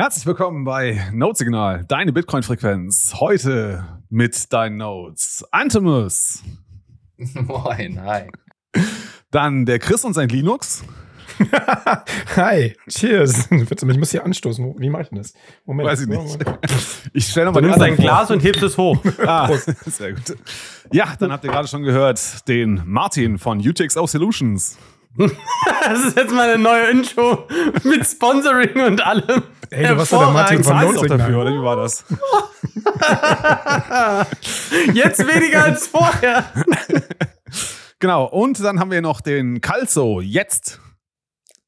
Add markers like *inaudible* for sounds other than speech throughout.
Herzlich willkommen bei Notesignal, deine Bitcoin-Frequenz. Heute mit deinen Notes. Antimus. *laughs* Moin, hi. Dann der Chris und sein Linux. *laughs* Hi, cheers. *laughs* Ich muss hier anstoßen. Wie mache ich denn das? Moment. Weiß ich nicht. Ich stelle nochmal Du nimmst ein Glas und hebst es hoch. Ah, sehr gut. Ja, dann habt ihr gerade schon gehört den Martin von UTXO Solutions. *laughs* das ist jetzt mal eine neue Intro mit Sponsoring und allem. Ey, du warst ja der Martin von Notsignal. dafür, oder wie war das? *laughs* jetzt weniger als vorher. genau, und dann haben wir noch den Calzo, jetzt.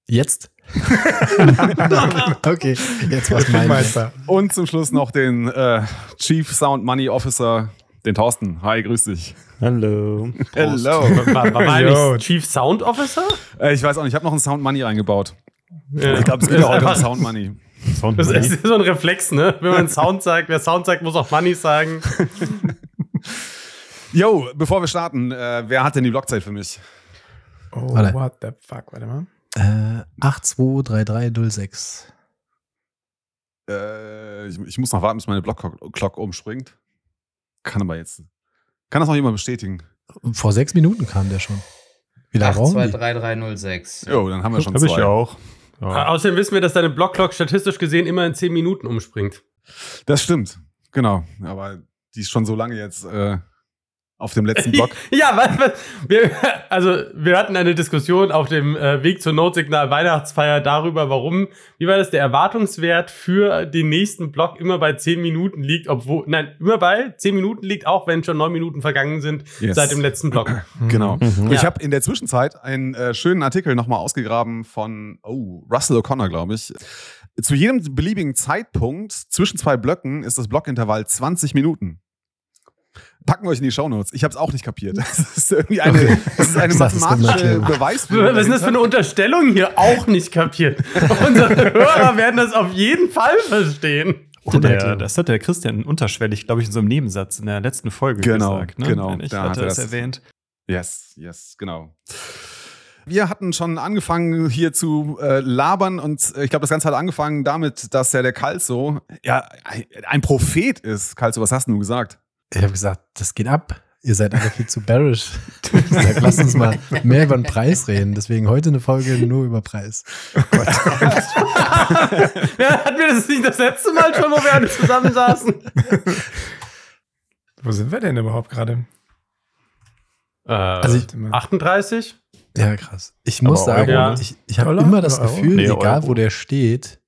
Jetzt? *laughs* okay, jetzt was mein Und zum Schluss noch den äh, Chief Sound Money Officer, den Thorsten. Hi, grüß dich. Hallo. Hello. *laughs* War, war, war Chief Sound Officer? Äh, ich weiß auch nicht, ich habe noch einen Sound Money eingebaut. Ja. Ich glaube, es heute um Sound Money. Sound das ist so ein Reflex, ne? Wenn man Sound sagt, wer Sound sagt, muss auch Money sagen. *laughs* Yo, bevor wir starten, äh, wer hat denn die Blockzeit für mich? Oh, Warte. what the fuck, warte mal. Äh, 823306. Äh, ich, ich, muss noch warten, bis meine Blockclock umspringt. Kann aber jetzt kann das noch jemand bestätigen? Vor sechs Minuten kam der schon. Wie lange 823306. Jo, dann haben wir schon Hab zwei. ich ja auch. Ja. Außerdem wissen wir, dass deine Blockclock statistisch gesehen immer in zehn Minuten umspringt. Das stimmt. Genau. Aber die ist schon so lange jetzt äh, auf dem letzten Block. *laughs* ja, was, was, wir, also wir hatten eine Diskussion auf dem äh, Weg zur Notsignal Weihnachtsfeier darüber, warum, wie war das, der Erwartungswert für den nächsten Block immer bei 10 Minuten liegt, obwohl, nein, immer bei 10 Minuten liegt, auch wenn schon 9 Minuten vergangen sind yes. seit dem letzten Block. *clears throat* genau. Mhm. Ich habe in der Zwischenzeit einen äh, schönen Artikel nochmal ausgegraben von, oh, Russell O'Connor, glaube ich. Zu jedem beliebigen Zeitpunkt zwischen zwei Blöcken ist das Blockintervall 20 Minuten packen wir euch in die Shownotes. Ich habe es auch nicht kapiert. *laughs* Das ist irgendwie eine, das ist eine mathematische Beweisführung. Was ist das für eine Unterstellung hier? Auch nicht kapiert. *laughs* Unsere Hörer werden das auf jeden Fall verstehen. Der, das hat der Christian unterschwellig, glaube ich, in so einem Nebensatz in der letzten Folge genau, gesagt. Ne? Genau, ich da hatte das erwähnt. Yes, yes, genau. Wir hatten schon angefangen hier zu äh, labern und äh, ich glaube, das Ganze hat angefangen damit, dass ja der Calzo ja ein Prophet ist. Calzo, was hast du gesagt? Ich habe gesagt, das geht ab. Ihr seid alle viel zu bearish. *laughs* Ich sag, lasst uns mal mehr über den Preis reden. Deswegen heute eine Folge nur über Preis. Oh Gott. *laughs* ja, hatten wir das nicht das letzte Mal schon, wo wir alle zusammen saßen? Wo sind wir denn überhaupt gerade? Äh, also ich, 38? Ja, krass. Ich muss Aber sagen, ja. ich, ich habe immer das Gefühl, nee, egal Euro. wo der steht,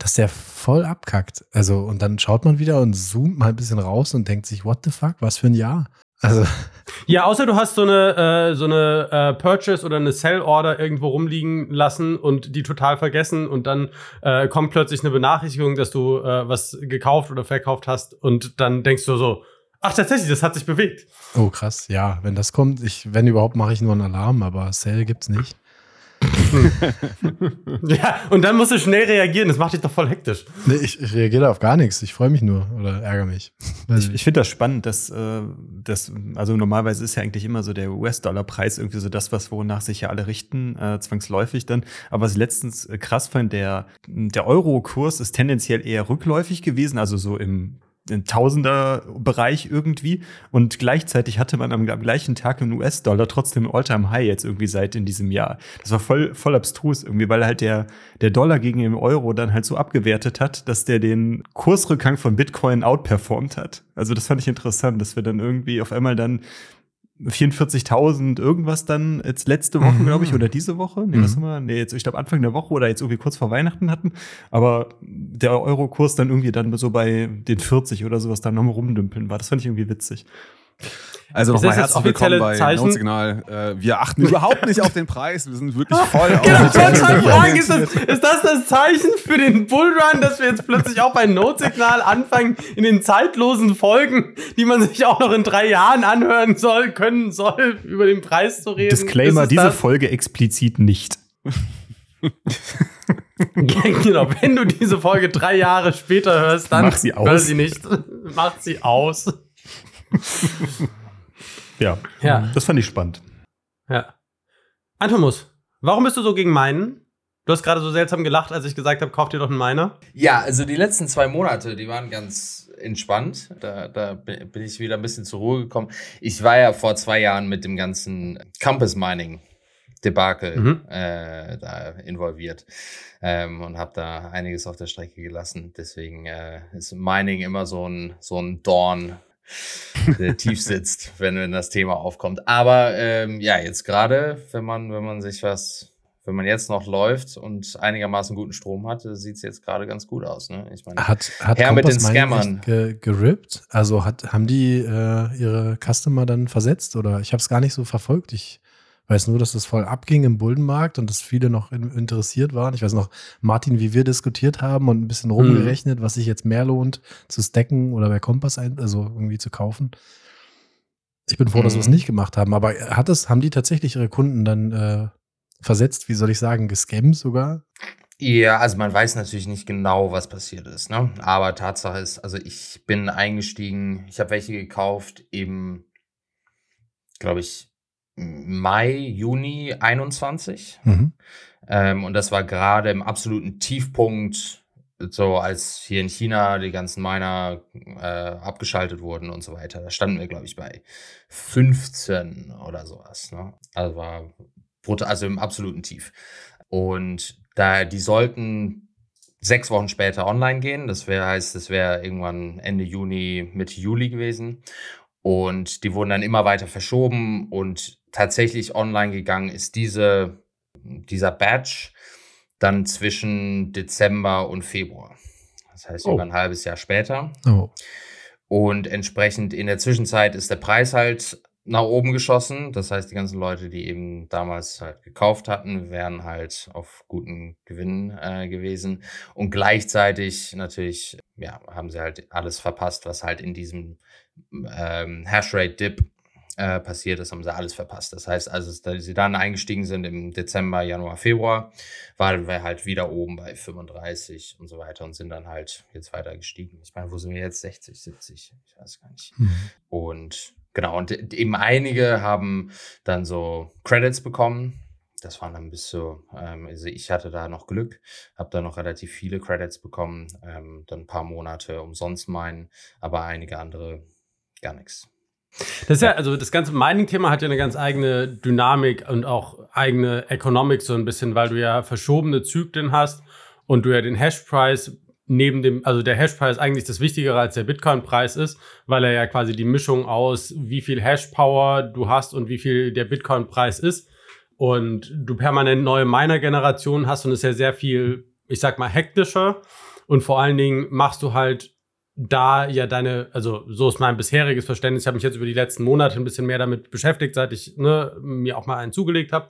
dass der voll abkackt. Also, und dann schaut man wieder und zoomt mal ein bisschen raus und denkt sich, what the fuck, was für ein Jahr? Also. *laughs* Ja, außer du hast so eine, äh, so eine äh, Purchase oder eine Sell-Order irgendwo rumliegen lassen und die total vergessen und dann äh, kommt plötzlich eine Benachrichtigung, dass du äh, was gekauft oder verkauft hast und dann denkst du so, ach tatsächlich, das hat sich bewegt. Oh krass, ja, wenn das kommt, ich, wenn überhaupt, mache ich nur einen Alarm, aber Sell gibt's nicht. *laughs* ja, und dann musst du schnell reagieren. Das macht dich doch voll hektisch. Nee, ich, ich reagiere auf gar nichts. Ich freue mich nur oder ärgere mich. Ich, ich finde das spannend, dass äh, das, also normalerweise ist ja eigentlich immer so der US-Dollar-Preis irgendwie so das, was wonach sich ja alle richten, äh, zwangsläufig dann. Aber was ich letztens äh, krass fand, der, der Euro-Kurs ist tendenziell eher rückläufig gewesen, also so im Tausender-Bereich irgendwie. Und gleichzeitig hatte man am, am gleichen Tag einen US-Dollar trotzdem All-Time-High jetzt irgendwie seit in diesem Jahr. Das war voll, voll abstrus irgendwie, weil halt der, der Dollar gegen den Euro dann halt so abgewertet hat, dass der den Kursrückgang von Bitcoin outperformt hat. Also das fand ich interessant, dass wir dann irgendwie auf einmal dann 44.000 irgendwas dann jetzt letzte Woche, mhm. glaube ich, oder diese Woche. Nee, mhm. was haben wir? Nee, jetzt, ich glaube, Anfang der Woche oder jetzt irgendwie kurz vor Weihnachten hatten. Aber der Eurokurs dann irgendwie dann so bei den 40 oder sowas dann nochmal rumdümpeln war. Das fand ich irgendwie witzig. Also nochmal herzlich willkommen bei Zeichen? Notsignal. Äh, wir achten überhaupt nicht auf den Preis. Wir sind wirklich *laughs* voll genau, auf den fragen, ist das, ist das das Zeichen für den Bullrun, dass wir jetzt plötzlich auch bei Notsignal anfangen, in den zeitlosen Folgen, die man sich auch noch in drei Jahren anhören soll, können soll, über den Preis zu reden? Disclaimer, diese das? Folge explizit nicht. *laughs* genau, wenn du diese Folge drei Jahre später hörst, dann mach sie aus. hör sie nicht. Mach sie aus. Ja. ja, das fand ich spannend. Ja. Antomus, warum bist du so gegen meinen? Du hast gerade so seltsam gelacht, als ich gesagt habe, kauf dir doch einen Miner. Ja, also die letzten zwei Monate, die waren ganz entspannt. Da, da bin ich wieder ein bisschen zur Ruhe gekommen. Ich war ja vor zwei Jahren mit dem ganzen Campus Mining Debakel mhm. äh, da involviert ähm, und habe da einiges auf der Strecke gelassen. Deswegen äh, ist Mining immer so ein, so ein Dorn, tief sitzt, wenn, wenn das Thema aufkommt. Aber ähm, ja, jetzt gerade, wenn man, wenn man sich was wenn man jetzt noch läuft und einigermaßen guten Strom hat, sieht es jetzt gerade ganz gut aus. Ne? Ich meine, hat, hat her mit den Scammern. Ge gerippt? Also hat, haben die äh, ihre Customer dann versetzt? Oder ich habe es gar nicht so verfolgt. Ich weiß nur, dass es voll abging im Bullenmarkt und dass viele noch in, interessiert waren. Ich weiß noch, Martin, wie wir diskutiert haben und ein bisschen rumgerechnet, mhm. was sich jetzt mehr lohnt, zu stacken oder bei Kompass ein, also irgendwie zu kaufen. Ich bin froh, dass wir es nicht gemacht haben. Aber hat es, haben die tatsächlich ihre Kunden dann äh, versetzt, wie soll ich sagen, gescammt sogar? Ja, also man weiß natürlich nicht genau, was passiert ist, ne? Aber Tatsache ist, also ich bin eingestiegen, ich habe welche gekauft im, glaube ich, Mai, Juni 21. Mhm. Ähm, und das war gerade im absoluten Tiefpunkt, so als hier in China die ganzen Miner äh, abgeschaltet wurden und so weiter. Da standen wir, glaube ich, bei 15 oder sowas. Ne? Also war also im absoluten Tief. Und da die sollten sechs Wochen später online gehen. Das wäre heißt, das wäre irgendwann Ende Juni, Mitte Juli gewesen. Und die wurden dann immer weiter verschoben und tatsächlich online gegangen ist diese, dieser Batch dann zwischen Dezember und Februar. Das heißt, oh. über ein halbes Jahr später. Oh. Und entsprechend in der Zwischenzeit ist der Preis halt nach oben geschossen. Das heißt, die ganzen Leute, die eben damals halt gekauft hatten, wären halt auf guten Gewinn äh, gewesen. Und gleichzeitig natürlich, ja, haben sie halt alles verpasst, was halt in diesem ähm, Hashrate-Dip äh, passiert ist, haben sie alles verpasst. Das heißt, als sie dann eingestiegen sind im Dezember, Januar, Februar, waren wir halt wieder oben bei 35 und so weiter und sind dann halt jetzt weiter gestiegen. Ich meine, wo sind wir jetzt? 60, 70? Ich weiß gar nicht. Mhm. Und Genau, und eben einige haben dann so Credits bekommen. Das waren dann bis so, ähm, also ich hatte da noch Glück, habe da noch relativ viele Credits bekommen, ähm, dann ein paar Monate umsonst meinen, aber einige andere gar nichts. Das ist ja, also das ganze Mining-Thema hat ja eine ganz eigene Dynamik und auch eigene Economics so ein bisschen, weil du ja verschobene Zyklen hast und du ja den Hashpreis neben dem, also der Hashpreis eigentlich das Wichtigere als der Bitcoin-Preis ist, weil er ja quasi die Mischung aus, wie viel Hash-Power du hast und wie viel der Bitcoin-Preis ist. Und du permanent neue Miner-Generationen hast und es ist ja sehr viel, ich sag mal, hektischer. Und vor allen Dingen machst du halt da ja deine, also so ist mein bisheriges Verständnis. Ich habe mich jetzt über die letzten Monate ein bisschen mehr damit beschäftigt, seit ich ne, mir auch mal einen zugelegt habe.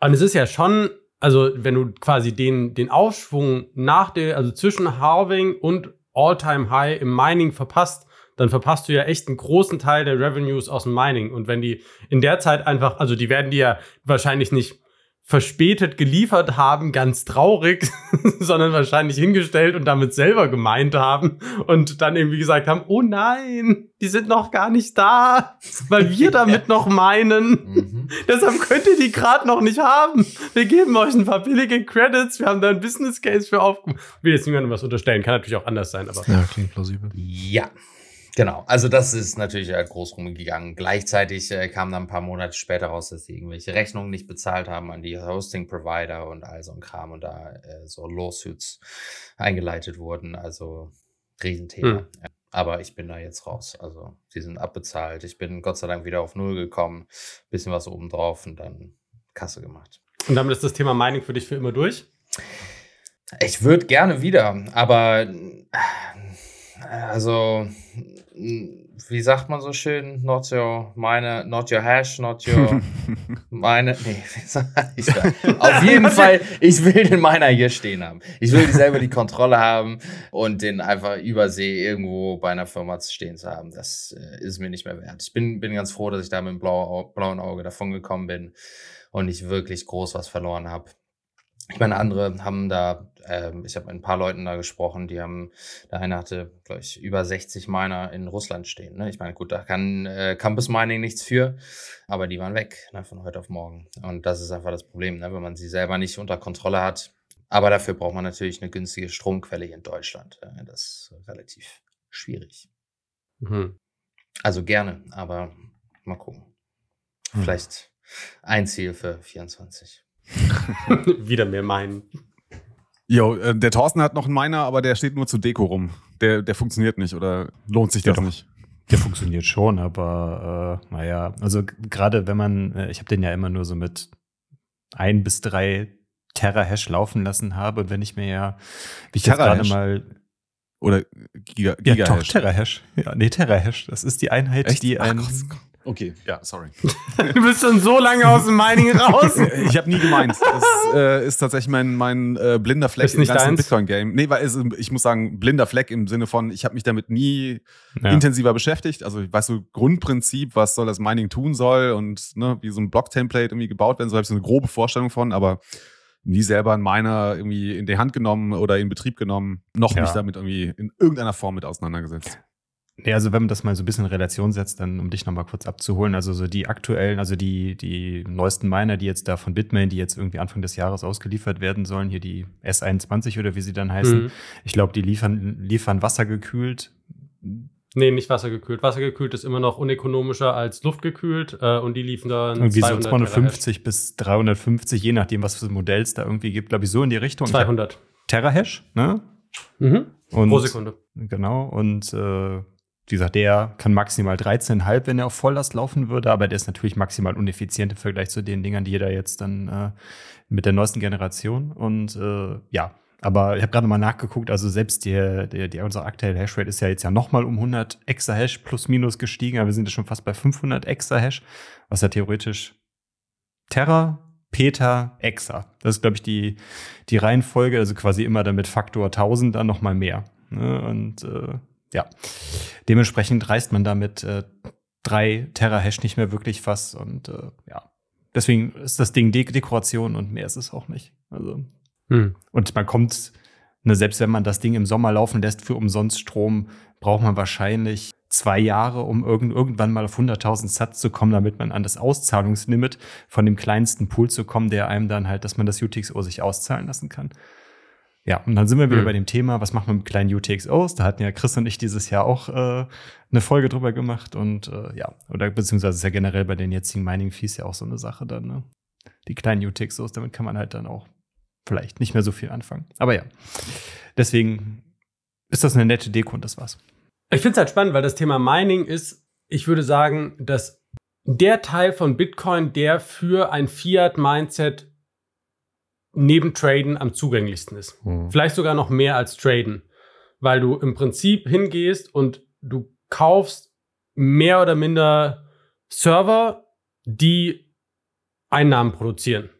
Und es ist ja schon also wenn du quasi den, den Aufschwung nach der, also zwischen Halving und All-Time High im Mining verpasst, dann verpasst du ja echt einen großen Teil der Revenues aus dem Mining. Und wenn die in der Zeit einfach, also die werden die ja wahrscheinlich nicht verspätet geliefert haben, ganz traurig, *laughs* sondern wahrscheinlich hingestellt und damit selber gemeint haben und dann irgendwie gesagt haben, oh nein, die sind noch gar nicht da, *laughs* weil wir damit *laughs* noch meinen. Mhm. Deshalb könnt ihr die gerade noch nicht haben. Wir geben euch ein paar billige Credits, wir haben da ein Business Case für aufgemacht. Will jetzt niemandem was unterstellen, kann natürlich auch anders sein, aber. Ja, klingt plausibel. Ja. Genau, also das ist natürlich äh, groß rumgegangen. Gleichzeitig äh, kam dann ein paar Monate später raus, dass sie irgendwelche Rechnungen nicht bezahlt haben an die Hosting-Provider und all so ein Kram und da äh, so Lawsuits eingeleitet wurden. Also Riesenthema. Hm. Aber ich bin da jetzt raus. Also sie sind abbezahlt. Ich bin Gott sei Dank wieder auf Null gekommen, bisschen was obendrauf und dann Kasse gemacht. Und damit ist das Thema Mining für dich für immer durch? Ich würde gerne wieder, aber äh, also wie sagt man so schön? Not your meine, not your hash, not your *laughs* meine. Nee, *laughs* wie sag ich da? *laughs* Auf jeden Fall, ich will den meiner hier stehen haben. Ich will selber die Kontrolle haben und den einfach übersee irgendwo bei einer Firma stehen zu haben. Das äh, ist mir nicht mehr wert. Ich bin, bin ganz froh, dass ich da mit dem blauen, blauen Auge davon gekommen bin und nicht wirklich groß was verloren habe. Ich meine, andere haben da, äh, ich habe mit ein paar Leuten da gesprochen, die haben, der eine hatte, glaube ich, über 60 Miner in Russland stehen. Ne? Ich meine, gut, da kann äh, Campus Mining nichts für, aber die waren weg ne, von heute auf morgen. Und das ist einfach das Problem, ne? wenn man sie selber nicht unter Kontrolle hat, Aber dafür braucht man natürlich eine günstige Stromquelle hier in Deutschland. Das ist relativ schwierig. Mhm. Also gerne, aber mal gucken. Hm. Vielleicht ein Ziel für 24. *laughs* *laughs* Wieder mehr meinen. Jo, äh, der Thorsten hat noch einen Miner, aber der steht nur zur Deko rum. Der, der funktioniert nicht oder lohnt sich das ja, nicht? Der funktioniert schon, aber äh, naja, also gerade wenn man, äh, ich habe den ja immer nur so mit ein bis drei Terra-Hash laufen lassen habe und wenn ich mir ja, wie ich gerade mal oder Giga, Giga ja, Hash. Terra-Hash. Ja, nee, Terra-Hash. Das ist die Einheit, Echt? die ein. Okay, ja, sorry. *laughs* du bist schon so lange aus dem Mining raus. *laughs* ich habe nie gemeint. Das äh, ist tatsächlich mein, mein äh, blinder Fleck im ganzen Bitcoin-Game. Nee, weil es, ich muss sagen, blinder Fleck im Sinne von, ich habe mich damit nie ja. intensiver beschäftigt. Also ich weiß so Grundprinzip, was soll das Mining tun soll und ne, wie so ein Block-Template irgendwie gebaut werden soll, habe ich so eine grobe Vorstellung von, aber nie selber einen Miner irgendwie in die Hand genommen oder in Betrieb genommen, noch ja. nicht damit irgendwie in irgendeiner Form mit auseinandergesetzt. Nee, also wenn man das mal so ein bisschen in Relation setzt, dann um dich nochmal kurz abzuholen, also so die aktuellen, also die, die neuesten Miner, die jetzt da von Bitmain, die jetzt irgendwie Anfang des Jahres ausgeliefert werden sollen, hier die S21 oder wie sie dann heißen, mhm. ich glaube, die liefern, liefern wassergekühlt. Nee, nicht wassergekühlt. Wassergekühlt ist immer noch unökonomischer als luftgekühlt äh, und die liefen dann irgendwie 200 so 250 bis 350, je nachdem, was für Modells da irgendwie gibt, glaube ich, so in die Richtung. 200. Terahash, ne? Mhm. Und, Pro Sekunde. Genau, und äh, wie gesagt, der kann maximal 13,5, wenn er auf Volllast laufen würde, aber der ist natürlich maximal uneffizient im Vergleich zu den Dingern, die jeder jetzt dann äh, mit der neuesten Generation. Und äh, ja, aber ich habe gerade mal nachgeguckt, also selbst der, der, der, unsere aktuelle Hashrate ist ja jetzt ja nochmal um 100 Exahash plus minus gestiegen, aber wir sind ja schon fast bei 500 Exahash, was ja theoretisch Terra, Peter, Exa. Das ist, glaube ich, die, die Reihenfolge, also quasi immer damit Faktor 1000 dann nochmal mehr. Ne? Und äh, ja, dementsprechend reißt man damit äh, drei Terahash nicht mehr wirklich was und äh, ja, deswegen ist das Ding De Dekoration und mehr ist es auch nicht. Also hm. und man kommt, ne, selbst wenn man das Ding im Sommer laufen lässt für umsonst Strom, braucht man wahrscheinlich zwei Jahre, um irgend, irgendwann mal auf 100.000 Satz zu kommen, damit man an das Auszahlungslimit von dem kleinsten Pool zu kommen, der einem dann halt, dass man das UTXO sich auszahlen lassen kann. Ja, und dann sind wir wieder mhm. bei dem Thema, was macht man mit kleinen UTXOs? Da hatten ja Chris und ich dieses Jahr auch äh, eine Folge drüber gemacht und äh, ja, oder beziehungsweise ist ja generell bei den jetzigen Mining-Fees ja auch so eine Sache dann, ne? Die kleinen UTXOs, damit kann man halt dann auch vielleicht nicht mehr so viel anfangen. Aber ja, deswegen ist das eine nette Deko und das war's. Ich finde es halt spannend, weil das Thema Mining ist, ich würde sagen, dass der Teil von Bitcoin, der für ein Fiat-Mindset neben Traden am zugänglichsten ist. Mhm. Vielleicht sogar noch mehr als Traden, weil du im Prinzip hingehst und du kaufst mehr oder minder Server, die Einnahmen produzieren.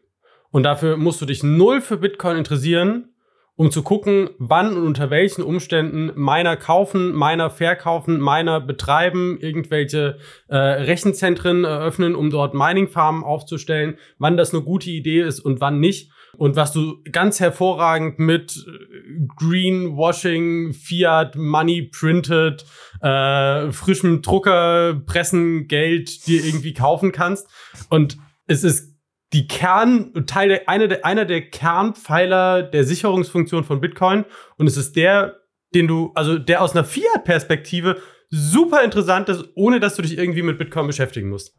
Und dafür musst du dich null für Bitcoin interessieren, um zu gucken, wann und unter welchen Umständen Miner kaufen, Miner verkaufen, Miner betreiben, irgendwelche äh, Rechenzentren eröffnen, um dort Mining-Farmen aufzustellen, wann das eine gute Idee ist und wann nicht. Und was du ganz hervorragend mit äh, Greenwashing, Fiat, Money Printed, äh, frischem Drucker, Pressen, Geld dir irgendwie kaufen kannst. Und es ist die Kern, Teil der, einer der, einer der Kernpfeiler der Sicherungsfunktion von Bitcoin. Und es ist der, den du, also der aus einer Fiat-Perspektive super interessant ist, ohne dass du dich irgendwie mit Bitcoin beschäftigen musst.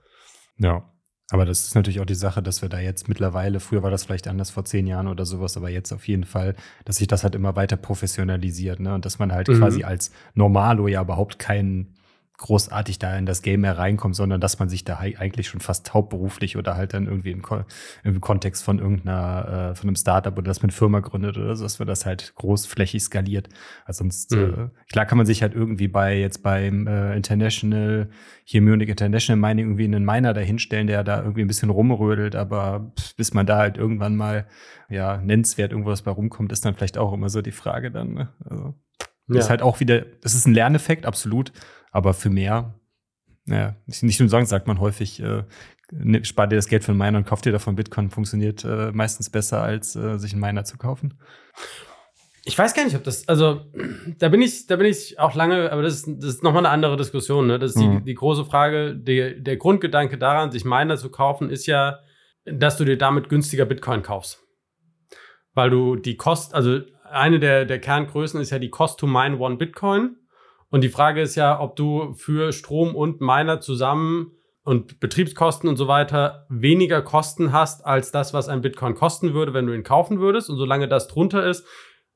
Ja. Aber das ist natürlich auch die Sache, dass wir da jetzt mittlerweile, früher war das vielleicht anders vor zehn Jahren oder sowas, aber jetzt auf jeden Fall, dass sich das halt immer weiter professionalisiert, ne? Und dass man halt mhm. quasi als Normalo ja überhaupt keinen großartig da in das Game mehr reinkommt, sondern dass man sich da eigentlich schon fast hauptberuflich oder halt dann irgendwie im, Ko im Kontext von irgendeiner, äh, von einem Startup oder dass man eine Firma gründet oder so, dass man das halt großflächig skaliert. Also sonst, mhm. äh, klar kann man sich halt irgendwie bei jetzt beim äh, International, hier Munich International Mining irgendwie einen Miner dahinstellen, der da irgendwie ein bisschen rumrödelt, aber bis man da halt irgendwann mal ja nennenswert irgendwas bei rumkommt, ist dann vielleicht auch immer so die Frage dann. Ne? Also, ja. ist halt auch wieder, das ist ein Lerneffekt, absolut. Aber für mehr, naja, nicht nur sagen, sagt man häufig, äh, ne, spar dir das Geld für einen Miner und kauf dir davon Bitcoin, funktioniert äh, meistens besser, als äh, sich einen Miner zu kaufen. Ich weiß gar nicht, ob das, also da bin ich, da bin ich auch lange, aber das ist, das ist nochmal eine andere Diskussion. Ne? Das ist mhm. die, die große Frage, die, der Grundgedanke daran, sich Miner zu kaufen, ist ja, dass du dir damit günstiger Bitcoin kaufst. weil du die Kost, also eine der, der Kerngrößen ist ja die Cost to mine one Bitcoin. Und die Frage ist ja, ob du für Strom und Miner zusammen und Betriebskosten und so weiter weniger Kosten hast als das, was ein Bitcoin kosten würde, wenn du ihn kaufen würdest. Und solange das drunter ist,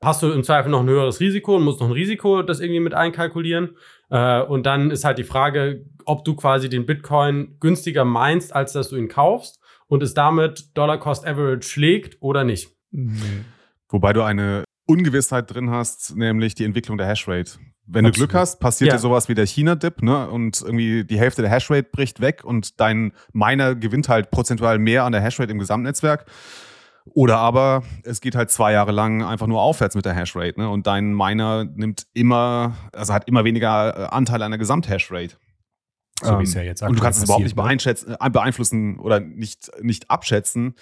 hast du im Zweifel noch ein höheres Risiko und musst noch ein Risiko das irgendwie mit einkalkulieren. Äh, und dann ist halt die Frage, ob du quasi den Bitcoin günstiger meinst, als dass du ihn kaufst und es damit Dollar Cost Average schlägt oder nicht. Wobei du eine Ungewissheit drin hast, nämlich die Entwicklung der Hashrate. Wenn Absolut. du Glück hast, passiert ja. dir sowas wie der China-Dip, ne? Und irgendwie die Hälfte der Hashrate bricht weg und dein Miner gewinnt halt prozentual mehr an der Hashrate im Gesamtnetzwerk. Oder aber es geht halt zwei Jahre lang einfach nur aufwärts mit der Hashrate, ne? Und dein Miner nimmt immer, also hat immer weniger äh, Anteil an der Gesamthashrate. So wie es ja jetzt Und du kannst es überhaupt nicht ne? äh, beeinflussen oder nicht, nicht abschätzen,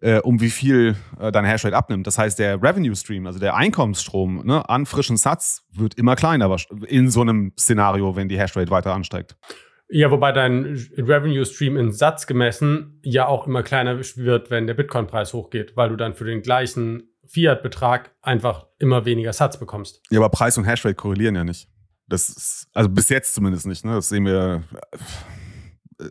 äh, um wie viel äh, deine Hashrate abnimmt. Das heißt, der Revenue Stream, also der Einkommensstrom ne, an frischen Satz, wird immer kleiner in so einem Szenario, wenn die Hashrate weiter ansteigt. Ja, wobei dein Revenue Stream in Satz gemessen ja auch immer kleiner wird, wenn der Bitcoin-Preis hochgeht, weil du dann für den gleichen Fiat-Betrag einfach immer weniger Satz bekommst. Ja, aber Preis und Hashrate korrelieren ja nicht. Das ist, also bis jetzt zumindest nicht. Ne? Das sehen wir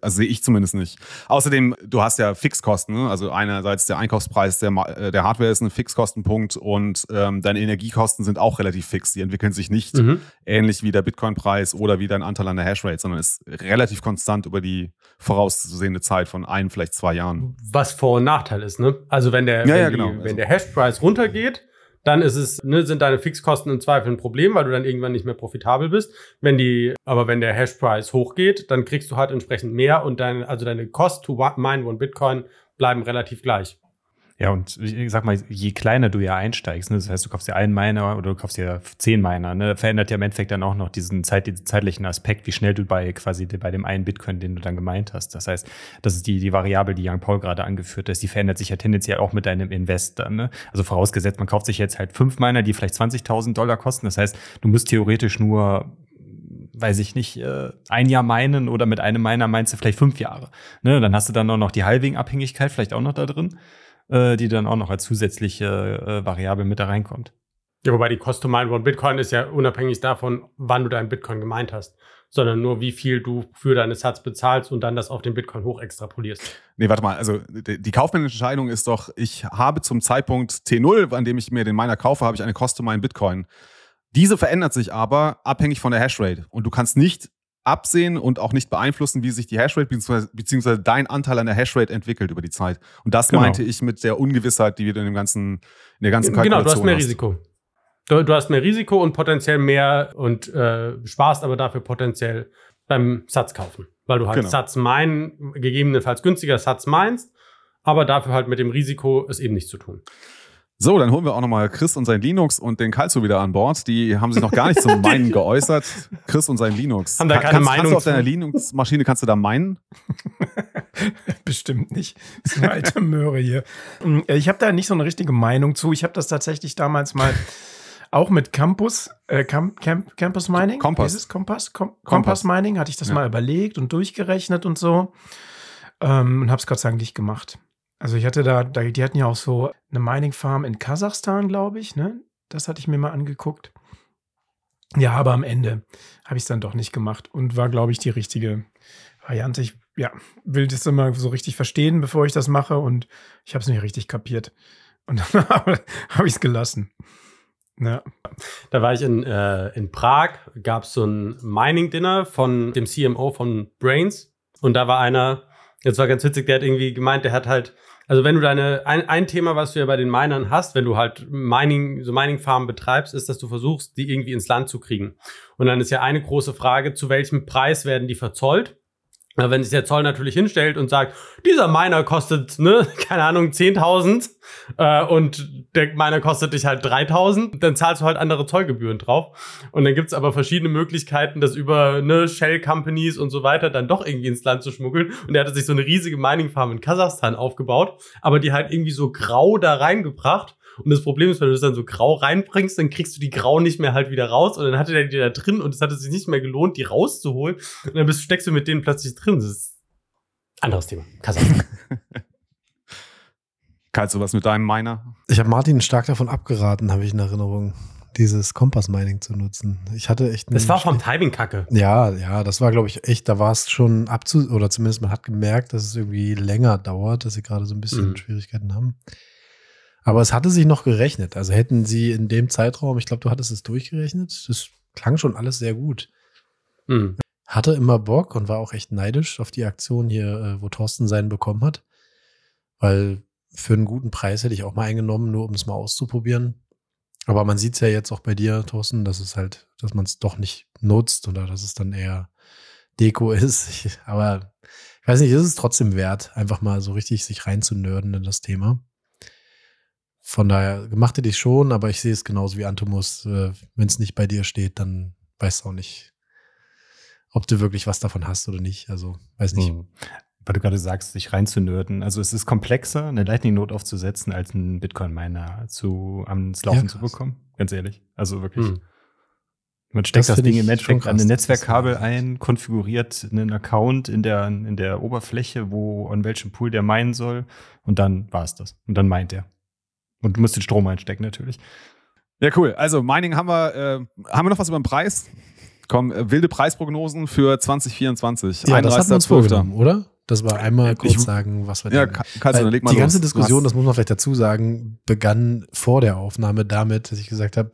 also sehe ich zumindest nicht. Außerdem, du hast ja Fixkosten, ne? also einerseits der Einkaufspreis der, äh, der Hardware ist ein Fixkostenpunkt und ähm, deine Energiekosten sind auch relativ fix. Die entwickeln sich nicht mhm. ähnlich wie der Bitcoin-Preis oder wie dein Anteil an der Hashrate, sondern ist relativ konstant über die vorauszusehende Zeit von ein, vielleicht zwei Jahren. Was Vor- und Nachteil ist, ne? Also wenn der, ja, wenn, ja, genau. die, wenn der Hashpreis runtergeht, dann ist es, ne, sind deine Fixkosten im Zweifel ein Problem, weil du dann irgendwann nicht mehr profitabel bist. Wenn die, aber wenn der Hashprice hochgeht, dann kriegst du halt entsprechend mehr und deine, also deine Cost to mine one Bitcoin bleiben relativ gleich. Ja, und ich sag mal, je kleiner du ja einsteigst, ne, das heißt, du kaufst dir einen Miner oder du kaufst dir zehn Miner, ne, verändert ja im Endeffekt dann auch noch diesen, Zeit, diesen zeitlichen Aspekt, wie schnell du bei quasi bei dem einen Bitcoin, den du dann gemeint hast. Das heißt, das ist die, die Variable, die Young Paul gerade angeführt hat, die verändert sich ja tendenziell auch mit deinem Investor. Ne? Also vorausgesetzt, man kauft sich jetzt halt fünf Miner, die vielleicht 20.000 Dollar kosten. Das heißt, du musst theoretisch nur weiß ich nicht, äh, ein Jahr meinen oder mit einem Miner meinst du vielleicht fünf Jahre. Ne? Dann hast du dann auch noch die Halving-Abhängigkeit vielleicht auch noch da drin äh, die dann auch noch als zusätzliche äh, Variable mit da reinkommt. Ja, wobei die Cost to Mine One Bitcoin ist ja unabhängig davon, wann du deinen Bitcoin gemeint hast, sondern nur wie viel du für deine Satz bezahlst und dann das auf den Bitcoin hoch extrapolierst. Nee, warte mal, also die kaufmännische Entscheidung ist doch, ich habe zum Zeitpunkt T0, an dem ich mir den Miner kaufe, habe ich eine Cost to Mine Bitcoin. Diese verändert sich aber abhängig von der Hashrate. Und du kannst nicht absehen und auch nicht beeinflussen, wie sich die Hashrate bzw. beziehungsweise dein Anteil an der Hashrate entwickelt über die Zeit. Und das genau. meinte ich mit der Ungewissheit, die wir in dem ganzen, in der ganzen Kalkulation Genau, du hast mehr hast. Risiko. Du, du, hast mehr Risiko und potenziell mehr und äh, sparst aber dafür potenziell beim Satz kaufen. Weil du halt genau. Satz meinen, gegebenenfalls günstiger Satz meinst, aber dafür halt mit dem Risiko es eben nicht zu tun. So, dann holen wir auch nochmal Chris und sein Linux und den Kalzo wieder an Bord. Die haben sich noch gar nicht zum *laughs* Meinen geäußert. Chris und sein Linux. Haben da keine kannst, Meinung kannst du auf deiner Linux-Maschine, kannst du da meinen? *laughs* Bestimmt nicht. Das ist eine alte Möhre hier. Ich habe da nicht so eine richtige Meinung zu. Ich habe das tatsächlich damals mal auch mit Campus, äh, Camp, Camp, Campus Mining. Kompass. Ist es Kompass? Kom Kompass Mining hatte ich das ja. mal überlegt und durchgerechnet und so. Ähm, und habe es Gott sei Dank nicht gemacht. Also ich hatte da, da, die hatten ja auch so eine Mining Farm in Kasachstan, glaube ich, ne? Das hatte ich mir mal angeguckt. Ja, aber am Ende habe ich es dann doch nicht gemacht und war, glaube ich, die richtige Variante. Ich ja, will das immer so richtig verstehen, bevor ich das mache und ich habe es nicht richtig kapiert. Und *laughs* dann habe ich es gelassen. Ja. Da war ich in, äh, in Prag, gab es so ein Mining-Dinner von dem CMO von Brains und da war einer, jetzt war ganz witzig, der hat irgendwie gemeint, der hat halt also wenn du deine, ein, ein Thema, was du ja bei den Minern hast, wenn du halt Mining, so Mining-Farmen betreibst, ist, dass du versuchst, die irgendwie ins Land zu kriegen. Und dann ist ja eine große Frage, zu welchem Preis werden die verzollt? Wenn sich der Zoll natürlich hinstellt und sagt, dieser Miner kostet, ne, *laughs* keine Ahnung, 10.000 äh, und der Miner kostet dich halt 3.000, dann zahlst du halt andere Zollgebühren drauf. Und dann gibt's aber verschiedene Möglichkeiten, das über ne, Shell-Companies und so weiter dann doch irgendwie ins Land zu schmuggeln. Und er hatte sich so eine riesige Mining-Farm in Kasachstan aufgebaut, aber die halt irgendwie so grau da reingebracht und das Problem ist, wenn du das dann so grau reinbringst, dann kriegst du die grau nicht mehr halt wieder raus. Und dann hatte der die da drin und es hatte sich nicht mehr gelohnt, die rauszuholen. Und dann bist, steckst du mit denen plötzlich drin. Das ist anderes Thema. Kasachstan. *laughs* Kalt sowas mit deinem Miner? Ich habe Martin stark davon abgeraten, habe ich in Erinnerung, dieses Kompass-Mining zu nutzen. Ich hatte echt. Das war vom Timing kacke. Ja, ja, das war, glaube ich, echt, da war es schon abzu, oder zumindest man hat gemerkt, dass es irgendwie länger dauert, dass sie gerade so ein bisschen mhm. Schwierigkeiten haben. Aber es hatte sich noch gerechnet. Also hätten sie in dem Zeitraum, ich glaube, du hattest es durchgerechnet, das klang schon alles sehr gut. Mhm. Hatte immer Bock und war auch echt neidisch auf die Aktion hier, äh, wo Thorsten seinen bekommen hat. Weil für einen guten Preis hätte ich auch mal eingenommen, nur um es mal auszuprobieren. Aber man sieht es ja jetzt auch bei dir, Thorsten, dass es halt, dass man es doch nicht nutzt oder dass es dann eher Deko *laughs* ist. Ich, aber ich weiß nicht, ist es trotzdem wert, einfach mal so richtig sich reinzunörden in das Thema. Von daher gemachte dich schon, aber ich sehe es genauso wie Antomus. Äh, Wenn es nicht bei dir steht, dann weißt du auch nicht, ob du wirklich was davon hast oder nicht. Also, weiß nicht. Weil du gerade sagst, sich reinzunörden. Also es ist komplexer, eine Lightning-Note aufzusetzen, als einen Bitcoin-Miner zu, ans Laufen ja, zu bekommen. Ganz ehrlich. Also wirklich. Hm. Man steckt das, das Ding im Endeffekt an ein Netzwerkkabel ein, konfiguriert einen Account in der, in der Oberfläche, wo, an welchem Pool der meinen soll. Und dann war es das. Und dann meint er. Und du musst den Strom einstecken, natürlich. Ja, cool. Also, Mining haben wir, äh, haben wir noch was über den Preis? Komm, äh, wilde Preisprognosen für 2024. Ja, das hatten wir uns vorgenommen, oder? Das war einmal kurz ich, sagen, was wir Ja, kannst du, leg mal Die ganze los. Diskussion, das muss man vielleicht dazu sagen, begann vor der Aufnahme damit, dass ich gesagt habe,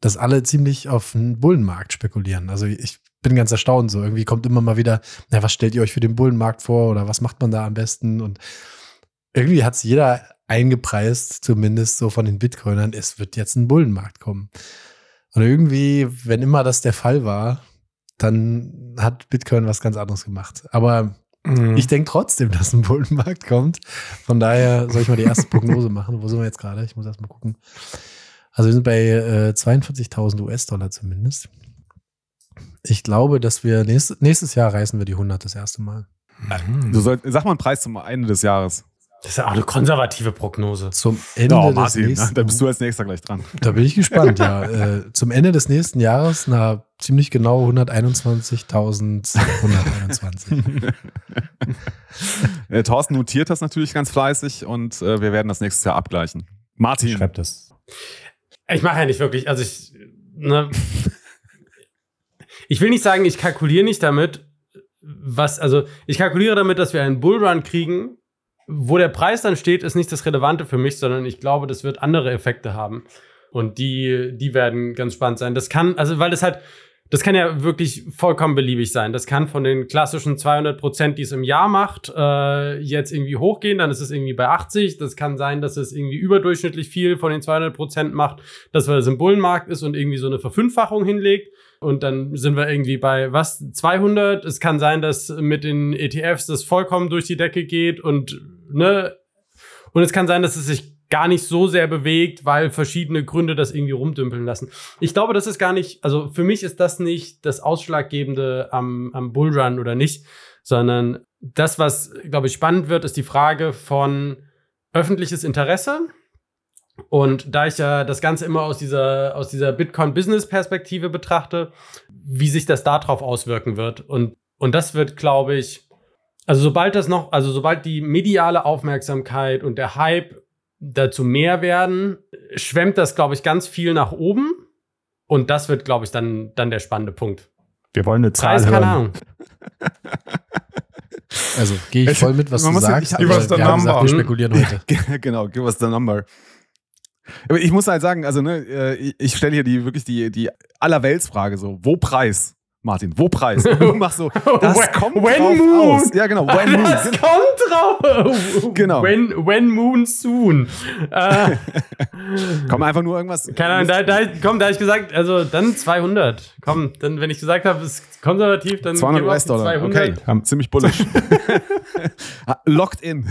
dass alle ziemlich auf den Bullenmarkt spekulieren. Also ich bin ganz erstaunt so. Irgendwie kommt immer mal wieder, na, was stellt ihr euch für den Bullenmarkt vor oder was macht man da am besten? Und irgendwie hat es jeder eingepreist, zumindest so von den Bitcoinern, es wird jetzt ein Bullenmarkt kommen. Und irgendwie, wenn immer das der Fall war, dann hat Bitcoin was ganz anderes gemacht. Aber Mhm. Ich denke trotzdem, dass ein Bullenmarkt kommt. Von daher soll ich mal die erste Prognose machen. Wo sind wir jetzt gerade? Ich muss erst mal gucken. Also wir sind bei äh, 42.000 US-Dollar zumindest. Ich glaube, dass wir nächstes, nächstes Jahr reißen wir die 100 das erste Mal. Mhm. Du soll, sag mal einen Preis zum Ende des Jahres. Das ist ja auch eine konservative Prognose. Zum Ende oh, Martin, des nächsten, da bist du als nächster gleich dran. Da bin ich gespannt, ja. *laughs* Äh, zum Ende des nächsten Jahres, na, ziemlich genau 121.121. *laughs* äh, Thorsten notiert das natürlich ganz fleißig und äh, wir werden das nächstes Jahr abgleichen. Martin. Schreibt das. Ich mache ja nicht wirklich, also ich, ne, ich will nicht sagen, ich kalkuliere nicht damit, was, also ich kalkuliere damit, dass wir einen Bullrun kriegen, wo der Preis dann steht, ist nicht das Relevante für mich, sondern ich glaube, das wird andere Effekte haben. Und die, die werden ganz spannend sein. Das kann, also, weil das halt, das kann ja wirklich vollkommen beliebig sein. Das kann von den klassischen 200 Prozent, die es im Jahr macht, äh, jetzt irgendwie hochgehen, dann ist es irgendwie bei 80. Das kann sein, dass es irgendwie überdurchschnittlich viel von den 200 Prozent macht, dass es im Bullenmarkt ist und irgendwie so eine Verfünffachung hinlegt. Und dann sind wir irgendwie bei was? 200. Es kann sein, dass mit den ETFs das vollkommen durch die Decke geht und, ne? Und es kann sein, dass es sich gar nicht so sehr bewegt, weil verschiedene Gründe das irgendwie rumdümpeln lassen. Ich glaube, das ist gar nicht, also für mich ist das nicht das Ausschlaggebende am, am Bullrun oder nicht, sondern das, was, glaube ich, spannend wird, ist die Frage von öffentliches Interesse und da ich ja das Ganze immer aus dieser, aus dieser Bitcoin-Business-Perspektive betrachte, wie sich das darauf auswirken wird. Und, und das wird, glaube ich, also sobald das noch, also sobald die mediale Aufmerksamkeit und der Hype dazu mehr werden, schwemmt das, glaube ich, ganz viel nach oben. Und das wird, glaube ich, dann, dann der spannende Punkt. Wir wollen eine Zahl Preis, hören. keine Ahnung. *laughs* Also gehe ich voll mit, was du sagst. Give us the number. wir spekulieren heute. *laughs* genau, give us the number. Aber ich muss halt sagen, also ne, äh, ich stelle hier die wirklich die, die Allerweltsfrage so, wo Preis? Martin, wo Preis? *laughs* Du machst so, das when, kommt when drauf moon. aus. Ja, genau, when moon. Das kommt drauf. *laughs* genau. When, when moon soon. äh, *laughs* komm, einfach nur irgendwas. Keine Ahnung, da, da, komm, da habe ich gesagt, also dann 200. Komm, dann, wenn ich gesagt habe, es ist konservativ, dann 200 US-Dollar. Okay, ziemlich bullish. Locked in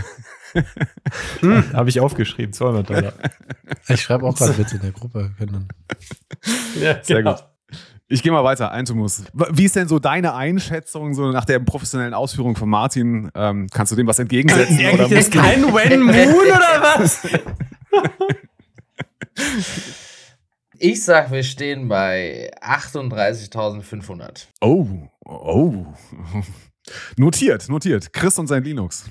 hm. Habe ich aufgeschrieben, 200 Dollar. Ich schreibe auch gerade Witze in der Gruppe. Können ja, Sehr genau. gut. Ich gehe mal weiter, Eintumus. Wie ist denn so deine Einschätzung so nach der professionellen Ausführung von Martin? Ähm, kannst du dem was entgegensetzen? Oder ist kein When Moon oder was? *laughs* Ich sag, wir stehen bei 38.500. Oh, oh. Notiert, notiert. Chris und sein Linux.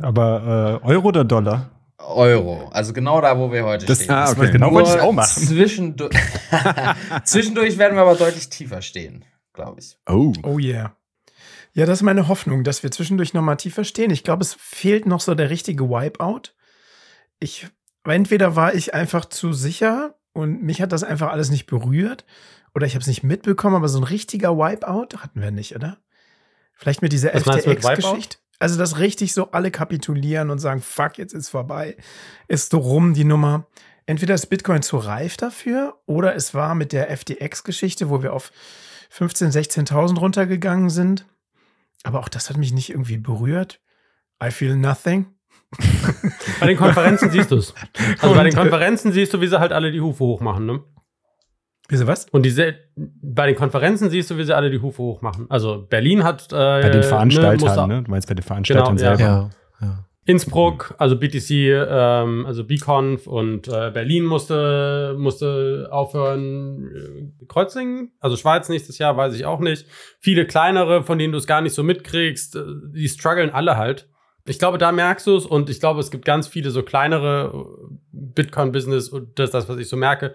Aber äh, Euro oder Dollar? Euro. Also genau da, wo wir heute das, stehen. Ah, okay. Genau wollte ich auch machen. Zwischendurch, *laughs* zwischendurch werden wir aber deutlich tiefer stehen, glaube ich. Oh. Oh yeah. Ja, das ist meine Hoffnung, dass wir zwischendurch nochmal tiefer stehen. Ich glaube, es fehlt noch so der richtige Wipeout. Ich, entweder war ich einfach zu sicher und mich hat das einfach alles nicht berührt oder ich habe es nicht mitbekommen, aber so ein richtiger Wipeout hatten wir nicht, oder? Vielleicht mit dieser FTX-Geschichte. Also, dass richtig so alle kapitulieren und sagen, fuck, jetzt ist vorbei. Ist so rum die Nummer. Entweder ist Bitcoin zu reif dafür oder es war mit der FTX-Geschichte, wo wir auf 15.000, 16.000 runtergegangen sind. Aber auch das hat mich nicht irgendwie berührt. I feel nothing. bei den Konferenzen siehst du es. Also bei den Konferenzen siehst du, wie sie halt alle die Hufe hochmachen, ne? Wieso was? Und diese, bei den Konferenzen siehst du, wie sie alle die Hufe hochmachen. Also Berlin hat. Äh, bei den Veranstaltern, ne? Du meinst bei den Veranstaltern genau, selber. Ja. ja. Innsbruck, also BTC, ähm, also BConf und äh, Berlin musste, musste aufhören. Kreuzing, also Schweiz nächstes Jahr, weiß ich auch nicht. Viele kleinere, von denen du es gar nicht so mitkriegst, äh, die strugglen alle halt. Ich glaube, da merkst du es und ich glaube, es gibt ganz viele so kleinere äh, Bitcoin-Business und das ist das, was ich so merke,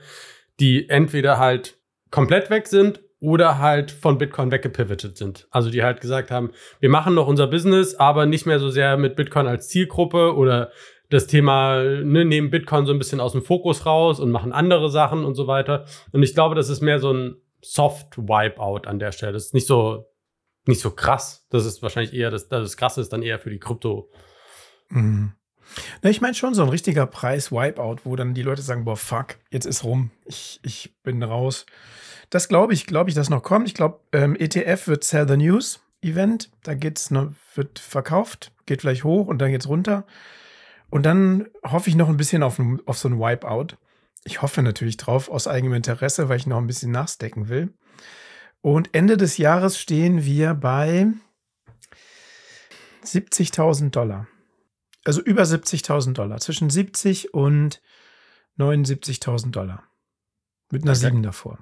die entweder halt komplett weg sind oder halt von Bitcoin weggepivotet sind. Also die halt gesagt haben, wir machen noch unser Business, aber nicht mehr so sehr mit Bitcoin als Zielgruppe oder das Thema, ne, nehmen Bitcoin so ein bisschen aus dem Fokus raus und machen andere Sachen und so weiter. Und ich glaube, das ist mehr so ein Soft-Wipeout an der Stelle. Das ist nicht so, nicht so krass. Das ist wahrscheinlich eher, das, das Krasse ist dann eher für die Krypto. Mhm. Na, ich meine schon so ein richtiger Preis-Wipeout, wo dann die Leute sagen, boah, fuck, jetzt ist rum, ich, ich bin raus. Das glaube ich, glaube ich, dass noch kommt. Ich glaube, ähm, ETF wird Sell the News Event. Da geht's noch, wird verkauft, geht vielleicht hoch und dann geht's runter. Und dann hoffe ich noch ein bisschen auf, auf so ein Wipeout. Ich hoffe natürlich drauf aus eigenem Interesse, weil ich noch ein bisschen nachstecken will. Und Ende des Jahres stehen wir bei 70.000 Dollar. Also über 70.000 Dollar. Zwischen 70 und 79.000 Dollar. Mit einer okay. 7 davor.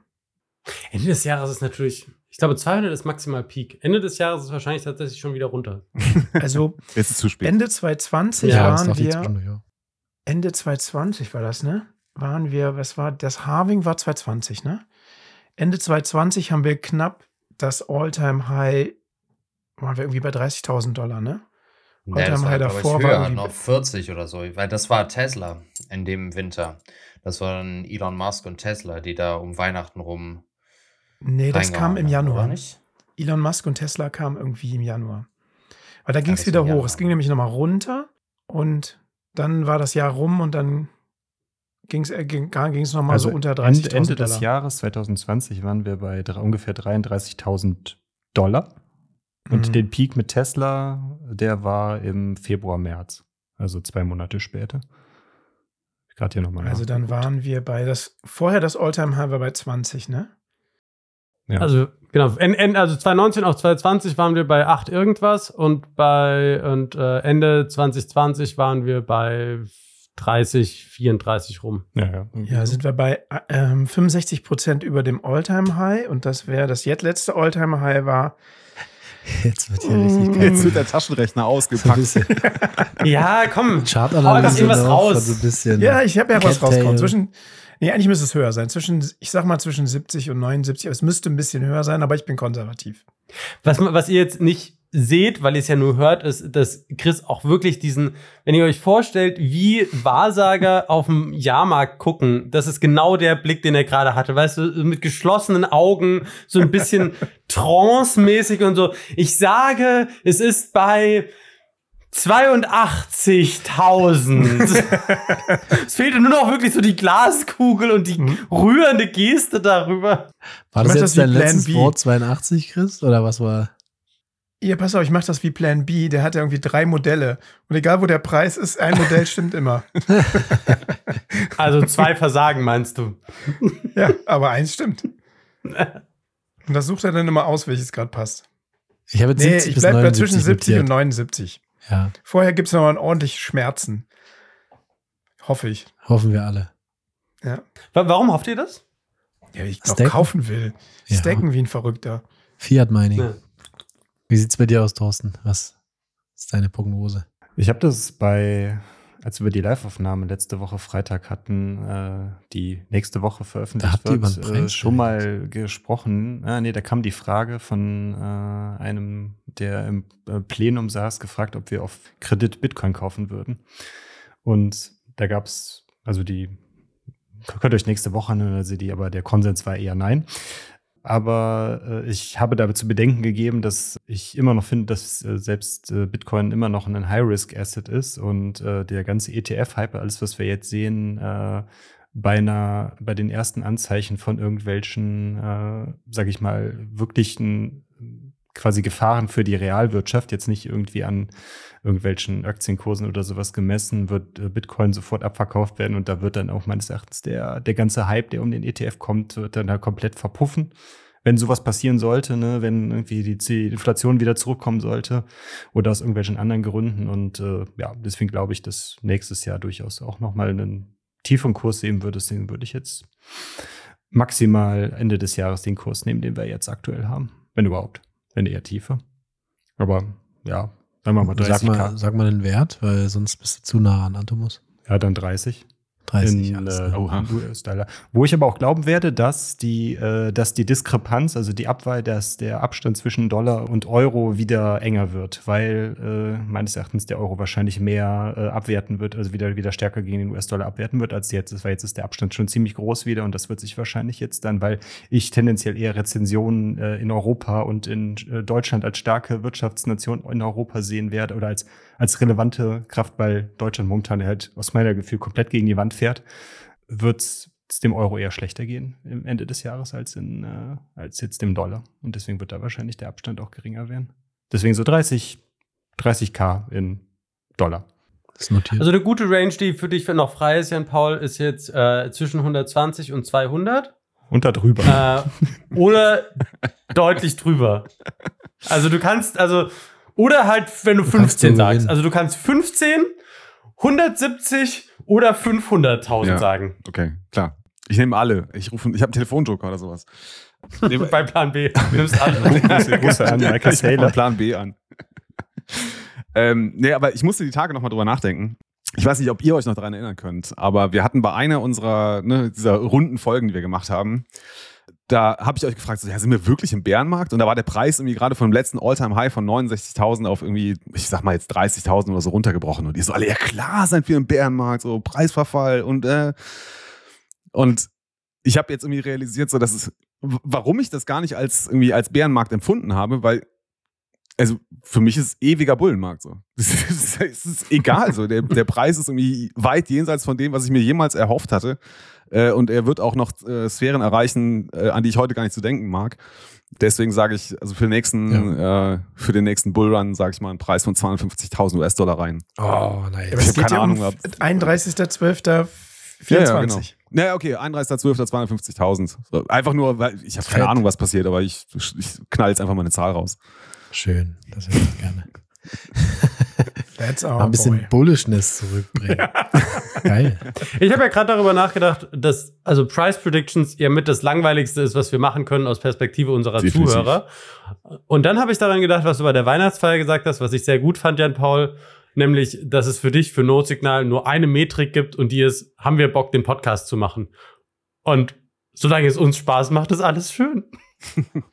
Ende des Jahres ist natürlich, ich glaube, 200 ist maximal Peak. Ende des Jahres ist wahrscheinlich tatsächlich schon wieder runter. *laughs* *laughs* Also Jetzt ist zu spät. Ende 2020 ja, waren wir. Ende 2020 war das, ne? Waren wir, was war, das Harving war 2020, ne? Ende 2020 haben wir knapp das All-Time-High, waren wir irgendwie bei 30.000 Dollar, ne? Nee, das war, davor höher, war noch 40 oder so, weil das war Tesla in dem Winter. Das waren Elon Musk und Tesla, die da um Weihnachten rum. Nee, das kam im Januar. Nicht? Elon Musk und Tesla kamen irgendwie im Januar. Weil da ging es ja, wieder hoch. Es ging nämlich nochmal runter und dann war das Jahr rum und dann ging's, äh, ging es nochmal also so unter 30.000 Ende, Ende des Jahres 2020 waren wir bei ungefähr 33.000 Dollar. Und mhm. den Peak mit Tesla, der war im Februar, März. Also zwei Monate später. Gerade hier nochmal. Also dann waren wir bei das, vorher das Alltime High war bei 20, ne? Ja. Also, genau. En, en, also 2019 auf 2020 waren wir bei 8 irgendwas und bei und äh, Ende 2020 waren wir bei 30, 34 rum. Ja, ja. ja sind wir bei äh, 65 Prozent über dem Alltime High und das wäre das jetzt letzte Alltime High war Jetzt wird hier richtig geil. Jetzt wird der Taschenrechner ausgepackt. So ja, komm. Chartanalyse irgendwas raus. Also ein bisschen ja, ich habe ja was rausgekommen. Zwischen, nee, eigentlich müsste es höher sein. Zwischen, ich sag mal zwischen 70 und 79. Es müsste ein bisschen höher sein, aber ich bin konservativ. Was, was ihr jetzt nicht seht, weil ihr es ja nur hört, ist, dass Chris auch wirklich diesen, wenn ihr euch vorstellt, wie Wahrsager *laughs* auf dem Jahrmarkt gucken, das ist genau der Blick, den er gerade hatte, weißt du, mit geschlossenen Augen, so ein bisschen *laughs* trance-mäßig und so. Ich sage, es ist bei 82.000. *laughs* es fehlte nur noch wirklich so die Glaskugel und die mhm. rührende Geste darüber. War das jetzt dein letztes Wort 82, Chris? Oder was war? Ja, pass auf, ich mache das wie Plan B. Der hat ja irgendwie drei Modelle. Und egal, wo der Preis ist, ein Modell *laughs* stimmt immer. *laughs* Also zwei Versagen, meinst du? Ja, aber eins stimmt. Und das sucht er dann immer aus, welches gerade passt. Ich habe jetzt nee, ich bleibe bei zwischen 70 notiert. und 79. Ja. Vorher gibt es noch mal ordentlich Schmerzen. Hoffe ich. Hoffen wir alle. Ja. Warum hofft ihr das? Ja, ich noch kaufen will. Ja. Stacken wie ein Verrückter. Fiat Mining. Ja. Wie sieht es bei dir aus, Thorsten? Was ist deine Prognose? Ich habe das bei als wir die Live-Aufnahme letzte Woche Freitag hatten, äh, die nächste Woche veröffentlicht da wird, äh, schon mal gesprochen. Ah, nee, da kam die Frage von äh, einem, der im äh, Plenum saß, gefragt, ob wir auf Kredit Bitcoin kaufen würden. Und da gab es, also die, könnt ihr euch nächste Woche anhören, also die, aber der Konsens war eher nein. Aber äh, ich habe dabei zu bedenken gegeben, dass ich immer noch finde, dass äh, selbst äh, Bitcoin immer noch ein High-Risk-Asset ist und äh, der ganze ETF-Hype, alles, was wir jetzt sehen, äh, bei, einer, bei den ersten Anzeichen von irgendwelchen, äh, sage ich mal, wirklichen quasi Gefahren für die Realwirtschaft, jetzt nicht irgendwie an irgendwelchen Aktienkursen oder sowas gemessen, wird äh, Bitcoin sofort abverkauft werden und da wird dann auch meines Erachtens der, der ganze Hype, der um den ETF kommt, wird dann halt komplett verpuffen. Wenn sowas passieren sollte, ne, wenn irgendwie die Inflation wieder zurückkommen sollte oder aus irgendwelchen anderen Gründen. Und äh, ja, deswegen glaube ich, dass nächstes Jahr durchaus auch nochmal einen tieferen Kurs sehen würde. Deswegen würde ich jetzt maximal Ende des Jahres den Kurs nehmen, den wir jetzt aktuell haben. Wenn überhaupt. Wenn eher tiefer. Aber ja, Sagen wir mal 30 sag mal, sag mal den Wert, weil sonst bist du zu nah an Antomus. Ja, dann 30. 30 in äh, US-Dollar. Wo ich aber auch glauben werde, dass die, äh, dass die Diskrepanz, also die Abweih, dass der Abstand zwischen Dollar und Euro wieder enger wird, weil äh, meines Erachtens der Euro wahrscheinlich mehr äh, abwerten wird, also wieder, wieder stärker gegen den US-Dollar abwerten wird als jetzt. Weil jetzt ist der Abstand schon ziemlich groß wieder und das wird sich wahrscheinlich jetzt dann, weil ich tendenziell eher Rezensionen äh, in Europa und in äh, Deutschland als starke Wirtschaftsnation in Europa sehen werde oder als, als relevante Kraft, weil Deutschland momentan halt aus meiner Gefühl komplett gegen die Wand fährt, wird es dem Euro eher schlechter gehen im Ende des Jahres als, in, äh, als jetzt dem Dollar. Und deswegen wird da wahrscheinlich der Abstand auch geringer werden. Deswegen so 30, 30k in Dollar. Also eine gute Range, die für dich noch frei ist, Jan Paul, ist jetzt äh, zwischen 120 und 200. Und da drüber. Äh, oder *laughs* deutlich drüber. Also du kannst, also, oder halt, wenn du 15 sagst. Also du kannst 15, 170 oder 500.000 ja, sagen. Okay, klar. Ich nehme alle. Ich rufe, ich habe einen Telefonjoker oder sowas. Bei Plan B. *laughs* Du nimmst alle. Rufst an, Michael Saylor. Plan B an. ähm, nee, aber ich musste die Tage nochmal drüber nachdenken. Ich weiß nicht, ob ihr euch noch daran erinnern könnt, aber wir hatten bei einer unserer, ne, dieser runden Folgen, die wir gemacht haben, da habe ich euch gefragt, so, ja, sind wir wirklich im Bärenmarkt? Und da war der Preis irgendwie gerade vom letzten All-Time-High von 69.000 auf irgendwie, ich sag mal jetzt 30.000 oder so runtergebrochen. Und die so alle, ja klar sind wir im Bärenmarkt, so Preisverfall und äh. Und ich habe jetzt irgendwie realisiert, so dass es, warum ich das gar nicht als irgendwie als Bärenmarkt empfunden habe, weil also für mich ist ewiger Bullenmarkt so. *laughs* Es ist, ist, egal so. Der, der Preis ist irgendwie weit jenseits von dem, was ich mir jemals erhofft hatte. Äh, und er wird auch noch äh, Sphären erreichen, äh, an die ich heute gar nicht zu denken mag. Deswegen sage ich, also für den nächsten, ja. äh, für den nächsten Bullrun sage ich mal einen Preis von 250.000 US-Dollar rein. Oh, nein. Ich habe keine Ahnung. Um 31.12.24. Ja, ja, genau. Ja, okay, 31.12.250.000. So, einfach nur, weil ich habe keine Ahnung, was passiert, aber ich, ich knall jetzt einfach mal eine Zahl raus. Schön, das hätte ich gerne. *laughs* That's our ein bisschen boy. Bullishness zurückbringen. *laughs* Geil. Ich habe ja gerade darüber nachgedacht, dass also Price Predictions ja mit das langweiligste ist, was wir machen können aus Perspektive unserer Definitiv. Zuhörer. Und dann habe ich daran gedacht, was du bei der Weihnachtsfeier gesagt hast, was ich sehr gut fand, Jan Paul, nämlich, dass es für dich für Notsignal nur eine Metrik gibt und die ist, haben wir Bock, den Podcast zu machen? Und solange es uns Spaß macht, ist alles schön.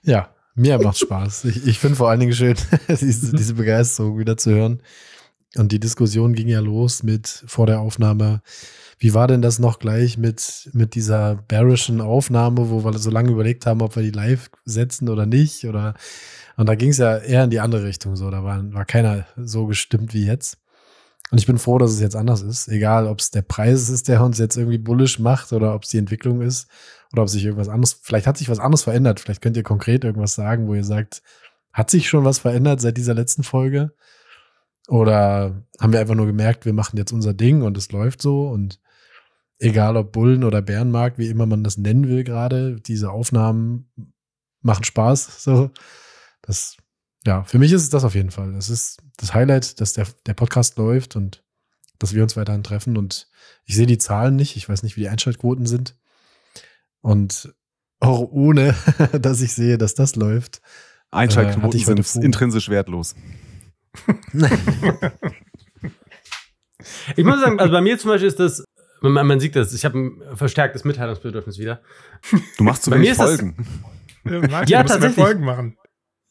Ja, mir macht Spaß. Ich, ich finde vor allen Dingen schön, *laughs* diese, diese Begeisterung wieder zu hören. Und die Diskussion ging ja los mit vor der Aufnahme. Wie war denn das noch gleich mit, mit dieser bearischen Aufnahme, wo wir so lange überlegt haben, ob wir die live setzen oder nicht? Oder, und da ging es ja eher in die andere Richtung. So, da war, war keiner so gestimmt wie jetzt. Und ich bin froh, dass es jetzt anders ist. Egal, ob es der Preis ist, der uns jetzt irgendwie bullisch macht oder ob es die Entwicklung ist oder ob sich irgendwas anderes, vielleicht hat sich was anderes verändert. Vielleicht könnt ihr konkret irgendwas sagen, wo ihr sagt, hat sich schon was verändert seit dieser letzten Folge? Oder haben wir einfach nur gemerkt, wir machen jetzt unser Ding und es läuft so und egal ob Bullen oder Bärenmarkt, wie immer man das nennen will gerade, diese Aufnahmen machen Spaß. So, das, ja, für mich ist es das auf jeden Fall. Das ist das Highlight, dass der, der Podcast läuft und dass wir uns weiterhin treffen. Und ich sehe die Zahlen nicht. Ich weiß nicht, wie die Einschaltquoten sind. Und auch ohne, *laughs* dass ich sehe, dass das läuft. Einschaltquoten äh, sind intrinsisch wertlos. *laughs* Ich muss sagen, also bei mir zum Beispiel ist das, man, man sieht das, ich habe ein verstärktes Mitteilungsbedürfnis wieder. Du machst zu wenig Folgen. Das, *laughs* ja, tatsächlich. Folgen machen.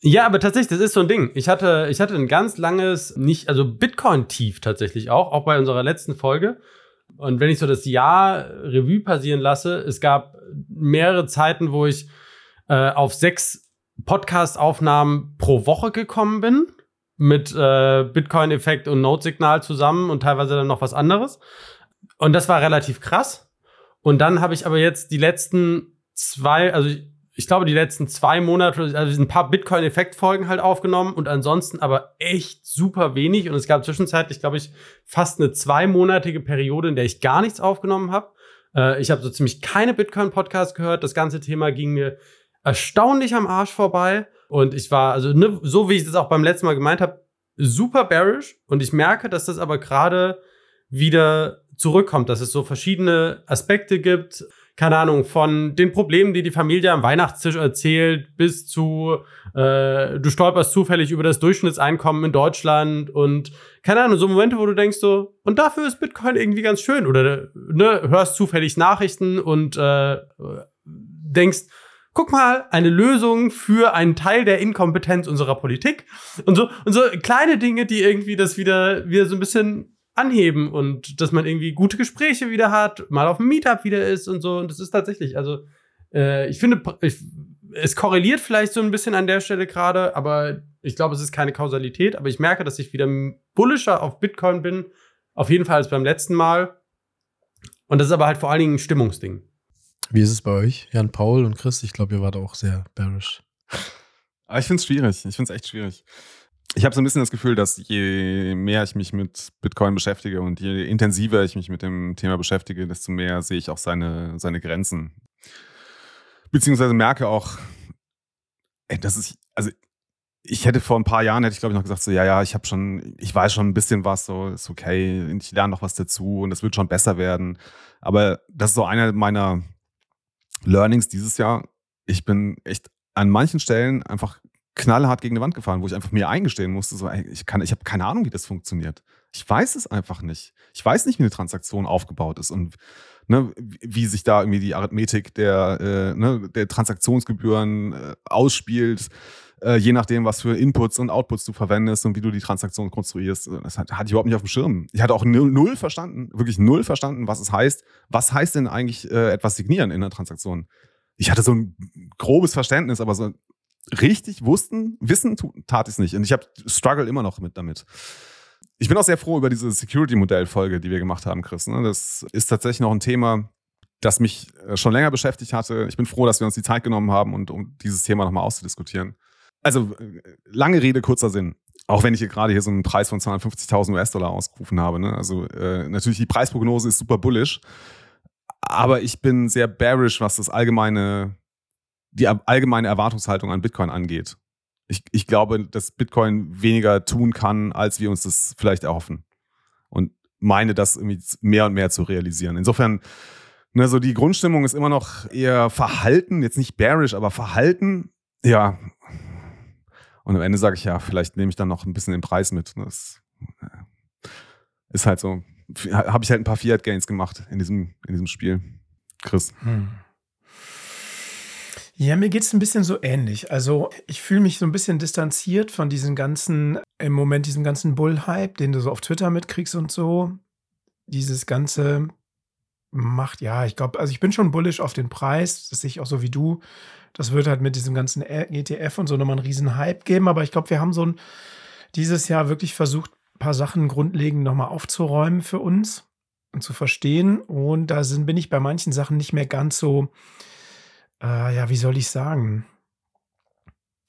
Ja, aber tatsächlich, das ist so ein Ding. Ich hatte, ich hatte ein ganz langes, nicht, also Bitcoin-Tief tatsächlich auch, auch bei unserer letzten Folge. Und wenn ich so das Jahr Revue passieren lasse, es gab mehrere Zeiten, wo ich äh, auf sechs Podcast-Aufnahmen pro Woche gekommen bin mit äh, Bitcoin-Effekt und Node-Signal zusammen und teilweise dann noch was anderes. Und das war relativ krass. Und dann habe ich aber jetzt die letzten zwei, also ich, ich glaube, die letzten zwei Monate, also ein paar Bitcoin-Effekt-Folgen halt aufgenommen und ansonsten aber echt super wenig. Und es gab zwischenzeitlich, glaube ich, fast eine zweimonatige Periode, in der ich gar nichts aufgenommen habe. Äh, ich habe so ziemlich keine Bitcoin-Podcasts gehört. Das ganze Thema ging mir erstaunlich am Arsch vorbei. Und ich war, also ne, so wie ich das auch beim letzten Mal gemeint habe, super bearish. Und ich merke, dass das aber gerade wieder zurückkommt, dass es so verschiedene Aspekte gibt keine Ahnung, von den Problemen, die die Familie am Weihnachtstisch erzählt, bis zu, äh, du stolperst zufällig über das Durchschnittseinkommen in Deutschland und keine Ahnung, so Momente, wo du denkst so, und dafür ist Bitcoin irgendwie ganz schön. Oder ne, hörst zufällig Nachrichten und äh, denkst, guck mal, eine Lösung für einen Teil der Inkompetenz unserer Politik. Und so und so kleine Dinge, die irgendwie das wieder wieder so ein bisschen anheben und dass man irgendwie gute Gespräche wieder hat, mal auf dem Meetup wieder ist und so. Und das ist tatsächlich, also äh, ich finde, ich, es korreliert vielleicht so ein bisschen an der Stelle gerade, aber ich glaube, es ist keine Kausalität. Aber ich merke, dass ich wieder bullischer auf Bitcoin bin, auf jeden Fall als beim letzten Mal. Und das ist aber halt vor allen Dingen ein Stimmungsding. Wie ist es bei euch, Jan Paul und Chris? Ich glaube, ihr wart auch sehr bearish. Aber ich finde es schwierig. Ich finde es echt schwierig ich habe so ein bisschen das Gefühl, dass je mehr ich mich mit Bitcoin beschäftige und je intensiver ich mich mit dem Thema beschäftige, desto mehr sehe ich auch seine, seine Grenzen. Beziehungsweise merke auch, ey, das ist, also ich hätte vor ein paar Jahren, hätte ich glaube ich noch gesagt, so, ja, ja, ich habe schon, ich weiß schon ein bisschen was, so, ist okay, ich lerne noch was dazu und das wird schon besser werden. Aber das ist so einer meiner Learnings dieses Jahr. Ich bin echt an manchen Stellen einfach knallhart gegen die Wand gefahren, wo ich einfach mir eingestehen musste, so, ey, ich, kann, ich habe keine Ahnung, wie das funktioniert. Ich weiß es einfach nicht. Ich weiß nicht, wie eine Transaktion aufgebaut ist und ne, wie sich da irgendwie die Arithmetik der, äh, ne, der Transaktionsgebühren äh, ausspielt, äh, je nachdem, was für Inputs und Outputs du verwendest und wie du die Transaktion konstruierst. Das hatte ich überhaupt nicht auf dem Schirm. Ich hatte auch null, null verstanden, wirklich null verstanden, was es heißt. Was heißt denn eigentlich äh, etwas signieren in einer Transaktion? Ich hatte so ein grobes Verständnis, aber so richtig wussten, wissen tat ich es nicht. Und ich habe struggle immer noch mit damit. Ich bin auch sehr froh über diese Security-Modell-Folge, die wir gemacht haben, Chris. Ne? Das ist tatsächlich noch ein Thema, das mich äh, schon länger beschäftigt hatte. Ich bin froh, dass wir uns die Zeit genommen haben, und, um dieses Thema nochmal auszudiskutieren. Also, äh, lange Rede, kurzer Sinn. Auch wenn ich hier gerade hier so einen Preis von 250.000 US-Dollar ausgerufen habe. Ne? Also, äh, natürlich, die Preisprognose ist super bullish. Aber ich bin sehr bearish, was das allgemeine die allgemeine Erwartungshaltung an Bitcoin angeht. Ich, ich glaube, dass Bitcoin weniger tun kann, als wir uns das vielleicht erhoffen. Und meine, das irgendwie mehr und mehr zu realisieren. Insofern, ne, so die Grundstimmung ist immer noch eher verhalten, jetzt nicht bearish, aber verhalten. Ja. Und am Ende sage ich ja, vielleicht nehme ich dann noch ein bisschen den Preis mit. Das äh, ist halt so. Habe ich halt ein paar Fiat Gains gemacht in diesem, in diesem Spiel. Chris. Hm. Ja, mir geht es ein bisschen so ähnlich. Also ich fühle mich so ein bisschen distanziert von diesem ganzen, im Moment diesem ganzen Bull-Hype, den du so auf Twitter mitkriegst und so. Dieses ganze macht, ja, ich glaube, also ich bin schon bullish auf den Preis, das sehe ich auch so wie du. Das wird halt mit diesem ganzen ETF und so nochmal einen riesen Hype geben, aber ich glaube, wir haben so ein, dieses Jahr wirklich versucht, ein paar Sachen grundlegend nochmal aufzuräumen für uns und zu verstehen. Und da sind, bin ich bei manchen Sachen nicht mehr ganz so, äh, ja, wie soll ich sagen?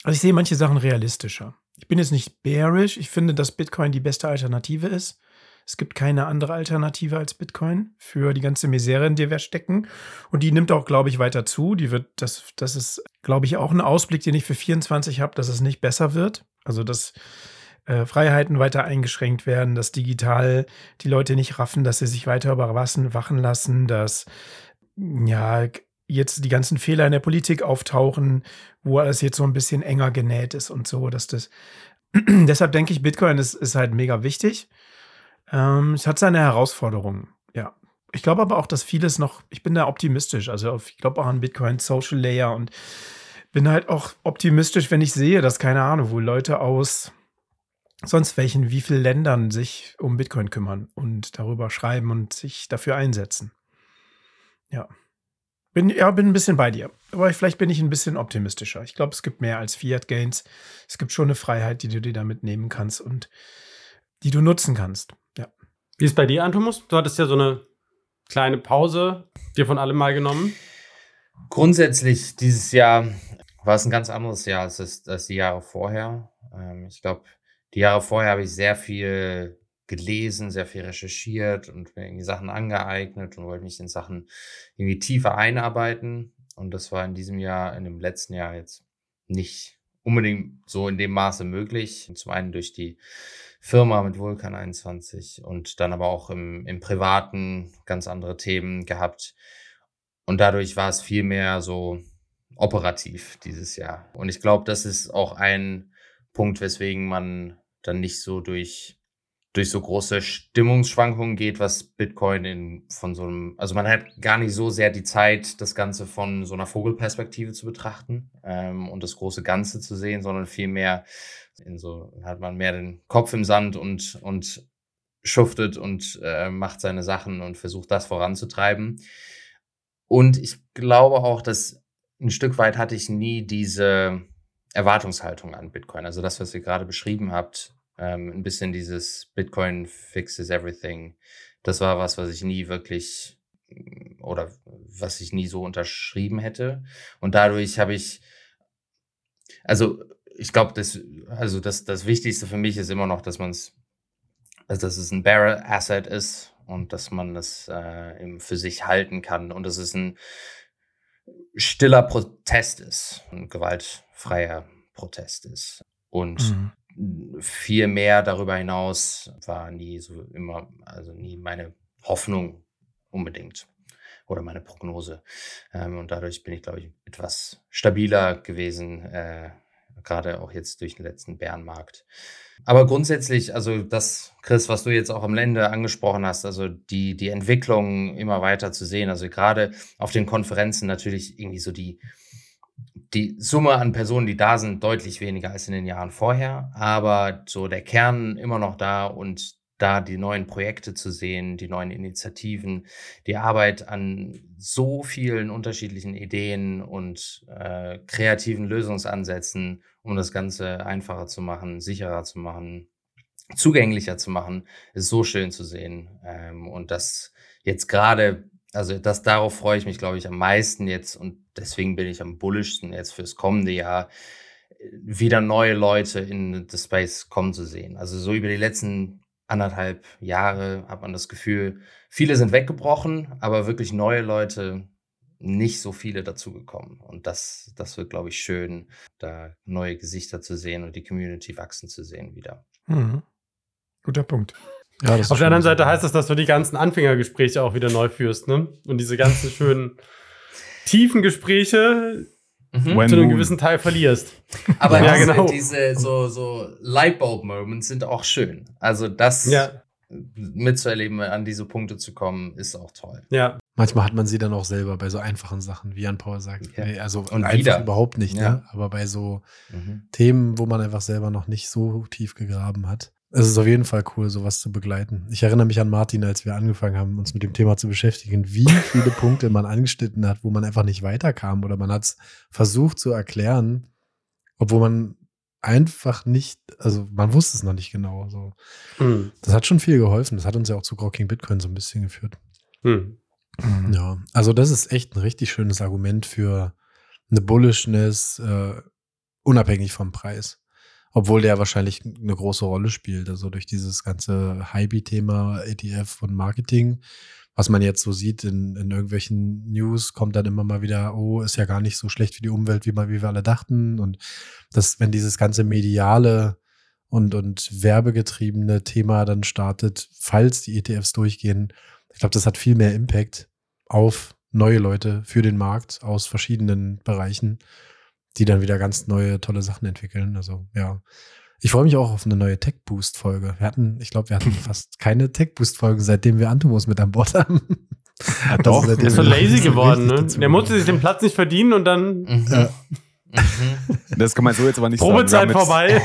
Also ich sehe manche Sachen realistischer. Ich bin jetzt nicht bearish. Ich finde, dass Bitcoin die beste Alternative ist. Es gibt keine andere Alternative als Bitcoin für die ganze Misere, in der wir stecken. Und die nimmt auch, glaube ich, weiter zu. Die wird, das, das ist, glaube ich, auch ein Ausblick, den ich für 24 habe, dass es nicht besser wird. Also, dass äh, Freiheiten weiter eingeschränkt werden, dass digital die Leute nicht raffen, dass sie sich weiter überwachen lassen, dass ja, jetzt die ganzen Fehler in der Politik auftauchen, wo alles jetzt so ein bisschen enger genäht ist und so, dass das. *clears throat* Deshalb denke ich, Bitcoin ist, ist halt mega wichtig. Ähm, es hat seine Herausforderungen, ja. Ich glaube aber auch, dass vieles noch, ich bin da optimistisch. Also ich glaube auch an Bitcoin Social Layer und bin halt auch optimistisch, wenn ich sehe, dass, keine Ahnung, wo Leute aus sonst welchen, wie vielen Ländern sich um Bitcoin kümmern und darüber schreiben und sich dafür einsetzen. Ja. Bin, ja, bin ein bisschen bei dir. Aber vielleicht bin ich ein bisschen optimistischer. Ich glaube, es gibt mehr als Fiat Gains. Es gibt schon eine Freiheit, die du dir damit nehmen kannst und die du nutzen kannst. Ja. Wie ist bei dir, Antomus? Du hattest ja so eine kleine Pause dir von allem mal genommen. Grundsätzlich dieses Jahr war es ein ganz anderes Jahr als, das, als die Jahre vorher. Ähm, ich glaube, die Jahre vorher habe ich sehr viel gelesen, sehr viel recherchiert und mir irgendwie Sachen angeeignet und wollte mich in Sachen irgendwie tiefer einarbeiten. Und das war in diesem Jahr, in dem letzten Jahr jetzt nicht unbedingt so in dem Maße möglich. Zum einen durch die Firma mit Vulkan 21 und dann aber auch im, im Privaten ganz andere Themen gehabt. Und dadurch war es viel mehr so operativ dieses Jahr. Und ich glaube, das ist auch ein Punkt, weswegen man dann nicht so durch, durch so große Stimmungsschwankungen geht, was Bitcoin in, von so einem, also man hat gar nicht so sehr die Zeit, das Ganze von so einer Vogelperspektive zu betrachten ähm, und das große Ganze zu sehen, sondern vielmehr in so, hat man mehr den Kopf im Sand und, und schuftet und äh, macht seine Sachen und versucht das voranzutreiben. Und ich glaube auch, dass ein Stück weit hatte ich nie diese Erwartungshaltung an Bitcoin. Also das, was ihr gerade beschrieben habt, ähm, ein bisschen dieses Bitcoin fixes everything. Das war was, was ich nie wirklich oder was ich nie so unterschrieben hätte. Und dadurch habe ich, also ich glaube, das, also das, das Wichtigste für mich ist immer noch, dass man es, also dass es ein Barrel Asset ist und dass man das äh, für sich halten kann und dass es ein stiller Protest ist, ein gewaltfreier Protest ist. Und mhm. Viel mehr darüber hinaus war nie so immer, also nie meine Hoffnung unbedingt oder meine Prognose. Ähm, und dadurch bin ich, glaube ich, etwas stabiler gewesen, äh, gerade auch jetzt durch den letzten Bärenmarkt. Aber grundsätzlich, also das, Chris, was du jetzt auch am Ende angesprochen hast, also die, die Entwicklung immer weiter zu sehen, also gerade auf den Konferenzen natürlich irgendwie so die, die Summe an Personen, die da sind, deutlich weniger als in den Jahren vorher, aber so der Kern immer noch da und da die neuen Projekte zu sehen, die neuen Initiativen, die Arbeit an so vielen unterschiedlichen Ideen und äh, kreativen Lösungsansätzen, um das Ganze einfacher zu machen, sicherer zu machen, zugänglicher zu machen, ist so schön zu sehen. Ähm, und das jetzt gerade, also das darauf freue ich mich, glaube ich, am meisten jetzt und deswegen bin ich am bullischsten jetzt fürs kommende Jahr, wieder neue Leute in das Space kommen zu sehen. Also so über die letzten anderthalb Jahre hat man das Gefühl, viele sind weggebrochen, aber wirklich neue Leute nicht so viele dazugekommen. Und das, das wird, glaube ich, schön, da neue Gesichter zu sehen und die Community wachsen zu sehen wieder. Mhm. Guter Punkt. Ja, Auf der anderen Seite heißt das, dass du die ganzen Anfängergespräche auch wieder neu führst, ne? Und diese ganzen schönen tiefen Gespräche, mhm. zu einem gewissen Teil verlierst. Aber ja, diese, genau. diese so, so Lightbulb-Moments sind auch schön. Also das ja. mitzuerleben, an diese Punkte zu kommen, ist auch toll. Ja. Manchmal hat man sie dann auch selber bei so einfachen Sachen, wie Jan Paul sagt. Ja. Nee, also Und einfach wieder. überhaupt nicht, ja. ne? aber bei so mhm. Themen, wo man einfach selber noch nicht so tief gegraben hat. Es ist auf jeden Fall cool, sowas zu begleiten. Ich erinnere mich an Martin, als wir angefangen haben, uns mit dem Thema zu beschäftigen, wie viele *laughs* Punkte man angeschnitten hat, wo man einfach nicht weiterkam oder man hat es versucht zu erklären, obwohl man einfach nicht, also man wusste es noch nicht genau. So. Mhm. Das hat schon viel geholfen. Das hat uns ja auch zu Grocking Bitcoin so ein bisschen geführt. Mhm. Ja, also das ist echt ein richtig schönes Argument für eine Bullishness, äh, unabhängig vom Preis. Obwohl der wahrscheinlich eine große Rolle spielt. Also durch dieses ganze Hype-Thema ETF und Marketing, was man jetzt so sieht in, in irgendwelchen News, kommt dann immer mal wieder, oh, ist ja gar nicht so schlecht für die Umwelt, wie, man, wie wir alle dachten. Und das, wenn dieses ganze mediale und, und werbegetriebene Thema dann startet, falls die ETFs durchgehen, ich glaube, das hat viel mehr Impact auf neue Leute für den Markt aus verschiedenen Bereichen die dann wieder ganz neue, tolle Sachen entwickeln. Also ja, Ich freue mich auch auf eine neue Tech Boost Folge. Wir hatten, ich glaube, wir hatten *laughs* fast keine Tech Boost Folge, seitdem wir Antomos mit an Bord haben. Ja, doch, der ist so lazy *laughs* geworden, ne? Der musste sich den Platz nicht verdienen und dann. Mhm. Ja. Das kann man so jetzt aber nicht Probezeit sagen. Probezeit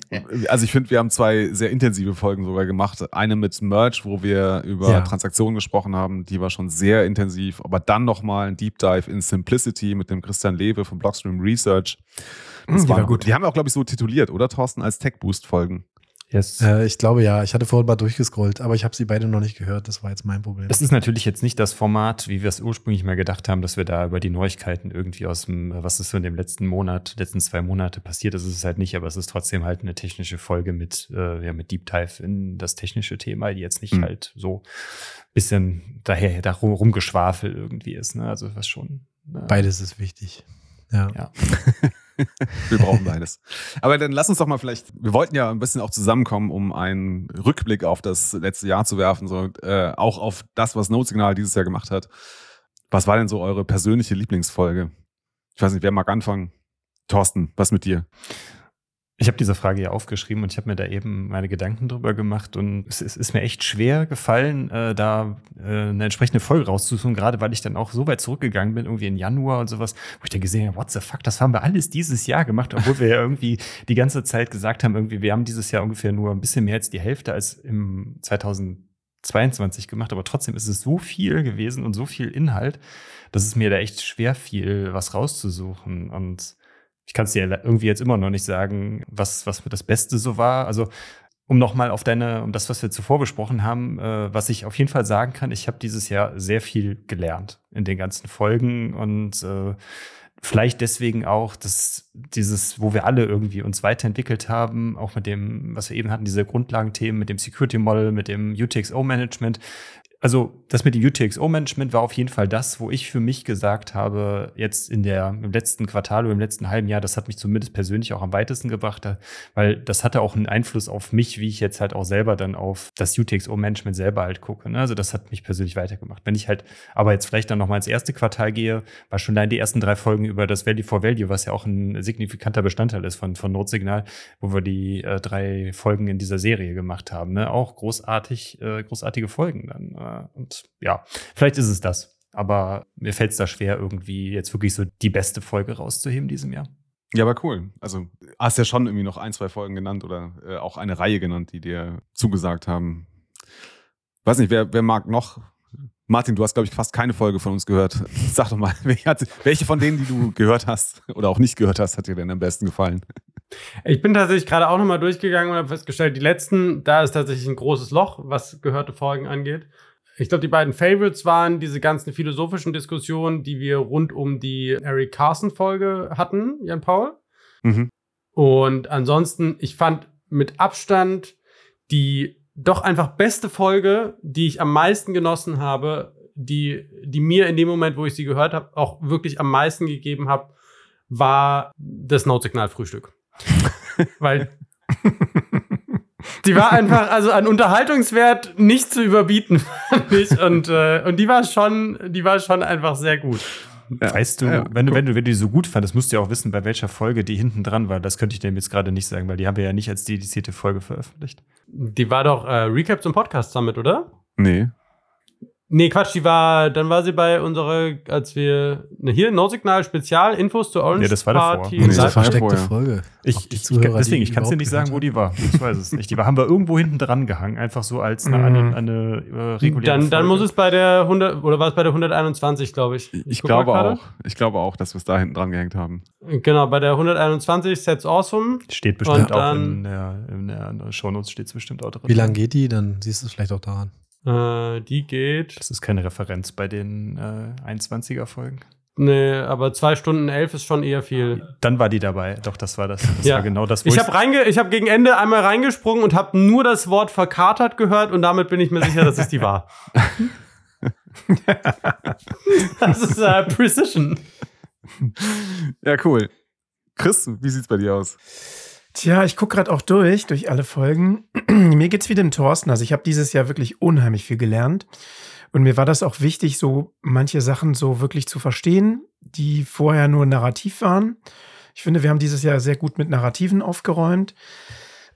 vorbei. *laughs* also ich finde, wir haben zwei sehr intensive Folgen sogar gemacht. Eine mit Merch, wo wir über ja. Transaktionen gesprochen haben, die war schon sehr intensiv. Aber dann nochmal ein Deep Dive in Simplicity mit dem Christian Lewe von Blockstream Research. Das die war gut. Die haben wir auch, glaube ich, so tituliert, oder Thorsten, als Tech Boost Folgen. Yes. Äh, ich glaube ja. Ich hatte vorhin mal durchgescrollt, aber ich habe sie beide noch nicht gehört. Das war jetzt mein Problem. Es ist natürlich jetzt nicht das Format, wie wir es ursprünglich mal gedacht haben, dass wir da über die Neuigkeiten irgendwie aus dem, was ist so in dem letzten Monat, letzten zwei Monate passiert ist, ist es halt nicht, aber es ist trotzdem halt eine technische Folge mit, äh, ja, mit Deep Dive in das technische Thema, die jetzt nicht mhm. halt so bisschen daher, darum rumgeschwafel irgendwie ist. Ne? Also was schon. Äh, Beides ist wichtig. Ja. ja. *laughs* *laughs* wir brauchen beides. Aber dann lass uns doch mal vielleicht, wir wollten ja ein bisschen auch zusammenkommen, um einen Rückblick auf das letzte Jahr zu werfen, so, äh, auch auf das, was Notsignal dieses Jahr gemacht hat. Was war denn so eure persönliche Lieblingsfolge? Ich weiß nicht, wer mag anfangen? Thorsten, was mit dir? Ich habe diese Frage ja aufgeschrieben und ich habe mir da eben meine Gedanken drüber gemacht und es, es ist mir echt schwer gefallen, äh, da äh, eine entsprechende Folge rauszusuchen, gerade weil ich dann auch so weit zurückgegangen bin, irgendwie in Januar und sowas, wo ich dann gesehen habe, what the fuck, das haben wir alles dieses Jahr gemacht, obwohl wir ja irgendwie die ganze Zeit gesagt haben, irgendwie, wir haben dieses Jahr ungefähr nur ein bisschen mehr als die Hälfte als im 2022 gemacht, aber trotzdem ist es so viel gewesen und so viel Inhalt, dass es mir da echt schwer fiel, was rauszusuchen und ich kann es dir irgendwie jetzt immer noch nicht sagen, was, was das Beste so war. Also, um nochmal auf deine, um das, was wir zuvor besprochen haben, äh, was ich auf jeden Fall sagen kann, ich habe dieses Jahr sehr viel gelernt in den ganzen Folgen und äh, vielleicht deswegen auch, dass dieses, wo wir alle irgendwie uns weiterentwickelt haben, auch mit dem, was wir eben hatten, diese Grundlagenthemen mit dem Security Model, mit dem UTXO Management, also das mit dem UTXO-Management war auf jeden Fall das, wo ich für mich gesagt habe, jetzt in der, im letzten Quartal oder im letzten halben Jahr, das hat mich zumindest persönlich auch am weitesten gebracht, weil das hatte auch einen Einfluss auf mich, wie ich jetzt halt auch selber dann auf das UTXO-Management selber halt gucke. Ne? Also das hat mich persönlich weitergemacht. Wenn ich halt aber jetzt vielleicht dann nochmal ins erste Quartal gehe, war schon allein die ersten drei Folgen über das Value for Value, was ja auch ein signifikanter Bestandteil ist von, von Notsignal, wo wir die äh, drei Folgen in dieser Serie gemacht haben. Ne? Auch großartig, äh, großartige Folgen dann. Äh, und ja, vielleicht ist es das. Aber mir fällt es da schwer, irgendwie jetzt wirklich so die beste Folge rauszuheben diesem Jahr. Ja, aber cool. Also hast ja schon irgendwie noch ein, zwei Folgen genannt oder äh, auch eine Reihe genannt, die dir zugesagt haben. Weiß nicht, wer, wer mag noch? Martin, du hast, glaube ich, fast keine Folge von uns gehört. *laughs* Sag doch mal, welche von denen, die du gehört hast oder auch nicht gehört hast, hat dir denn am besten gefallen? Ich bin tatsächlich gerade auch nochmal durchgegangen und habe festgestellt, die letzten, da ist tatsächlich ein großes Loch, was gehörte Folgen angeht. Ich glaube, die beiden Favorites waren diese ganzen philosophischen Diskussionen, die wir rund um die Eric Carson-Folge hatten, Jan Paul. Mhm. Und ansonsten, ich fand mit Abstand die doch einfach beste Folge, die ich am meisten genossen habe, die, die mir in dem Moment, wo ich sie gehört habe, auch wirklich am meisten gegeben habe, war das Notsignal-Frühstück. *laughs* Weil die war einfach, also an Unterhaltungswert nicht zu überbieten, *laughs* fand ich. Und, äh, und die war schon, die war schon einfach sehr gut. Ja. Weißt du, ja, wenn, du, wenn, du, wenn du die so gut fandest, musst du ja auch wissen, bei welcher Folge die hinten dran war. Das könnte ich dir jetzt gerade nicht sagen, weil die haben wir ja nicht als dedizierte Folge veröffentlicht. Die war doch äh, Recap zum Podcast Summit, oder? Nee. Nee, Quatsch, die war, dann war sie bei unserer, als wir, ne, hier, No-Signal Spezial, Infos zur Orange Ja, das war Party. davor. Diese versteckte Folge. Ich, ich, Zuhörer, deswegen, ich kann es dir nicht sagen, wo die war. Ich weiß es nicht. Die war, haben wir irgendwo hinten dran gehangen, einfach so als eine, eine, mhm. eine äh, reguläre dann, dann muss es bei der 100, oder war es bei der 121, glaube ich. Ich, ich glaube auch. Ich glaube auch, dass wir es da hinten dran gehängt haben. Genau, bei der 121, Sets Awesome. Steht bestimmt auch in der, in der Shownotes, steht es bestimmt auch drin. Wie lange geht die? Dann siehst du es vielleicht auch daran. Äh, die geht. Das ist keine Referenz bei den äh, 21er-Folgen. Nee, aber zwei Stunden elf ist schon eher viel. Dann war die dabei. Doch, das war das. Das ja. war genau das. ich habe reinge ich hab gegen Ende einmal reingesprungen und habe nur das Wort verkatert gehört und damit bin ich mir sicher, dass es die war. *laughs* das ist äh, Precision. Ja, cool. Chris, wie sieht's bei dir aus? Tja, ich gucke gerade auch durch, durch alle Folgen. *clears throat* mir geht's wie dem Thorsten. Also ich habe dieses Jahr wirklich unheimlich viel gelernt. Und mir war das auch wichtig, so manche Sachen so wirklich zu verstehen, die vorher nur narrativ waren. Ich finde, wir haben dieses Jahr sehr gut mit Narrativen aufgeräumt.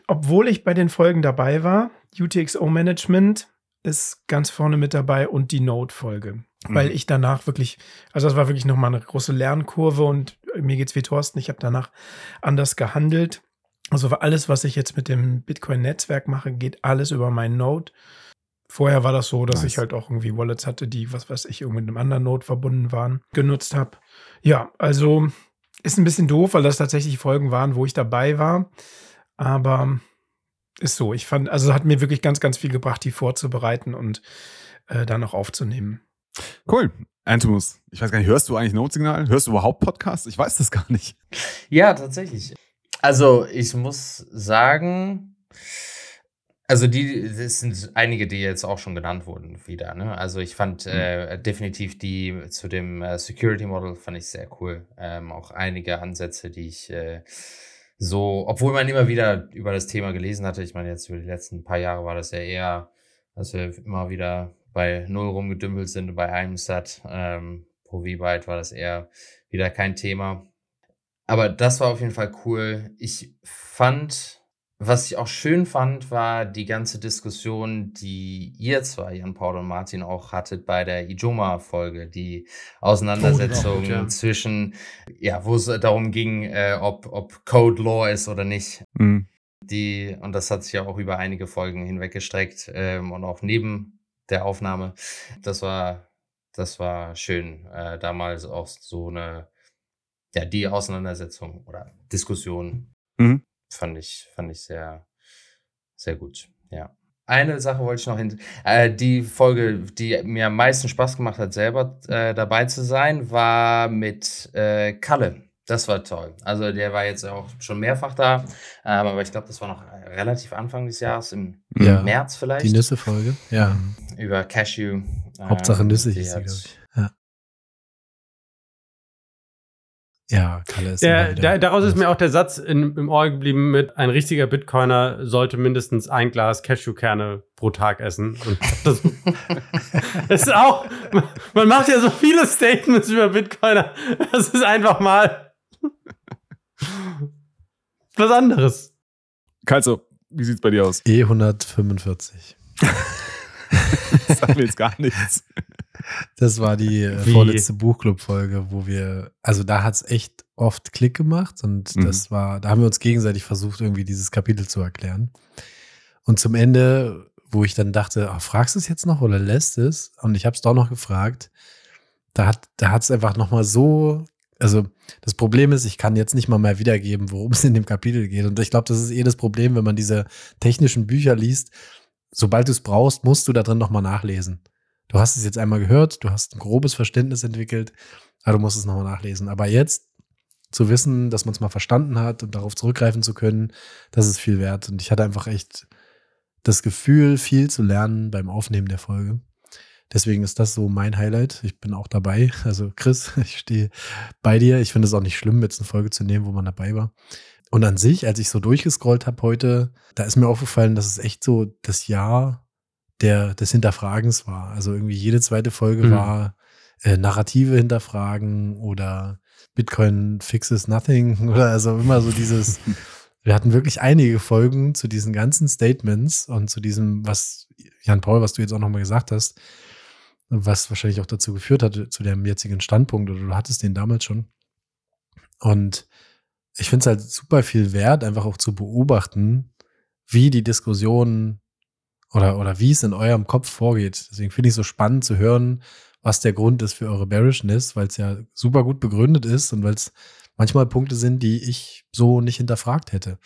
Obwohl ich bei den Folgen dabei war, UTXO Management ist ganz vorne mit dabei und die Node-Folge. Mhm. Weil ich danach wirklich, also das war wirklich nochmal eine große Lernkurve und mir geht's wie Thorsten, ich habe danach anders gehandelt. Also alles, was ich jetzt mit dem Bitcoin-Netzwerk mache, geht alles über meinen Node. Vorher war das so, dass nice. ich halt auch irgendwie Wallets hatte, die, was weiß ich, irgendwie mit einem anderen Node verbunden waren, genutzt habe. Ja, also ist ein bisschen doof, weil das tatsächlich Folgen waren, wo ich dabei war. Aber ist so. Ich fand, also hat mir wirklich ganz, ganz viel gebracht, die vorzubereiten und äh, dann auch aufzunehmen. Cool. Antimus, ich weiß gar nicht, hörst du eigentlich Notsignal? Hörst du überhaupt Podcasts? Ich weiß das gar nicht. Ja, tatsächlich. Also, ich muss sagen, also die, das sind einige, die jetzt auch schon genannt wurden wieder. Ne? Also ich fand mhm. äh, definitiv die zu dem äh, Security Model fand ich sehr cool. Ähm, auch einige Ansätze, die ich äh, so, obwohl man immer wieder über das Thema gelesen hatte. Ich meine, jetzt über die letzten paar Jahre war das ja eher, dass wir immer wieder bei Null rumgedümpelt sind und bei einem Sat ähm, pro V-Byte war das eher wieder kein Thema. Aber das war auf jeden Fall cool. Ich fand, was ich auch schön fand, war die ganze Diskussion, die ihr zwei, Jan Paul und Martin, auch hattet bei der Ijoma-Folge, die Auseinandersetzung oh, ja. zwischen, ja, wo es darum ging, äh, ob, ob Code Law ist oder nicht. Mhm. Die, und das hat sich ja auch über einige Folgen hinweg gestreckt ähm, und auch neben der Aufnahme. Das war, das war schön, äh, damals auch so eine ja, die Auseinandersetzung oder Diskussion mhm. fand ich, fand ich sehr, sehr gut. Ja. Eine Sache wollte ich noch hin. Äh, die Folge, die mir am meisten Spaß gemacht hat, selber äh, dabei zu sein, war mit äh, Kalle. Das war toll. Also der war jetzt auch schon mehrfach da, ähm, aber ich glaube, das war noch relativ Anfang des Jahres, im, ja, März vielleicht. Die Nüsse-Folge, ja. Über Cashew. Hauptsache Nüsse hieß sie, glaube ich. Ja, Kalle ist der, der, Daraus ist mir auch der Satz in, im Ohr geblieben mit, ein richtiger Bitcoiner sollte mindestens ein Glas Cashewkerne pro Tag essen. Und das, *laughs* ist auch, man macht ja so viele Statements über Bitcoiner. Das ist einfach mal was anderes. Kalzo, wie sieht's bei dir aus? E145. das sagt mir jetzt gar nichts. Das war die äh, Wie? vorletzte Buchclub-Folge, wo wir, also da hat es echt oft Klick gemacht und mhm. das war, da haben wir uns gegenseitig versucht, irgendwie dieses Kapitel zu erklären. Und zum Ende, wo ich dann dachte, oh, fragst du es jetzt noch oder lässt es? Und ich habe es doch noch gefragt. Da hat da es einfach noch mal so, also das Problem ist, ich kann jetzt nicht mal mehr wiedergeben, worum es in dem Kapitel geht. Und ich glaube, das ist eh das Problem, wenn man diese technischen Bücher liest. Sobald du es brauchst, musst du da drin noch mal nachlesen du hast es jetzt einmal gehört, du hast ein grobes Verständnis entwickelt, aber du musst es nochmal nachlesen. Aber jetzt zu wissen, dass man es mal verstanden hat und darauf zurückgreifen zu können, das ist viel wert. Und ich hatte einfach echt das Gefühl, viel zu lernen beim Aufnehmen der Folge. Deswegen ist das so mein Highlight. Ich bin auch dabei. Also Chris, *laughs* ich stehe bei dir. Ich finde es auch nicht schlimm, jetzt eine Folge zu nehmen, wo man dabei war. Und an sich, als ich so durchgescrollt habe heute, da ist mir aufgefallen, dass es echt so das Jahr der, des Hinterfragens war. Also irgendwie jede zweite Folge mhm. war äh, Narrative hinterfragen oder Bitcoin fixes nothing *laughs* oder also immer so dieses. *laughs* wir hatten wirklich einige Folgen zu diesen ganzen Statements und zu diesem, was Jan Paul, was du jetzt auch nochmal gesagt hast, was wahrscheinlich auch dazu geführt hat, zu dem jetzigen Standpunkt, oder du hattest den damals schon. Und ich finde es halt super viel wert, einfach auch zu beobachten, wie die Diskussionen oder, oder wie es in eurem Kopf vorgeht. Deswegen finde ich es so spannend zu hören, was der Grund ist für eure Bearishness, weil es ja super gut begründet ist und weil es manchmal Punkte sind, die ich so nicht hinterfragt hätte.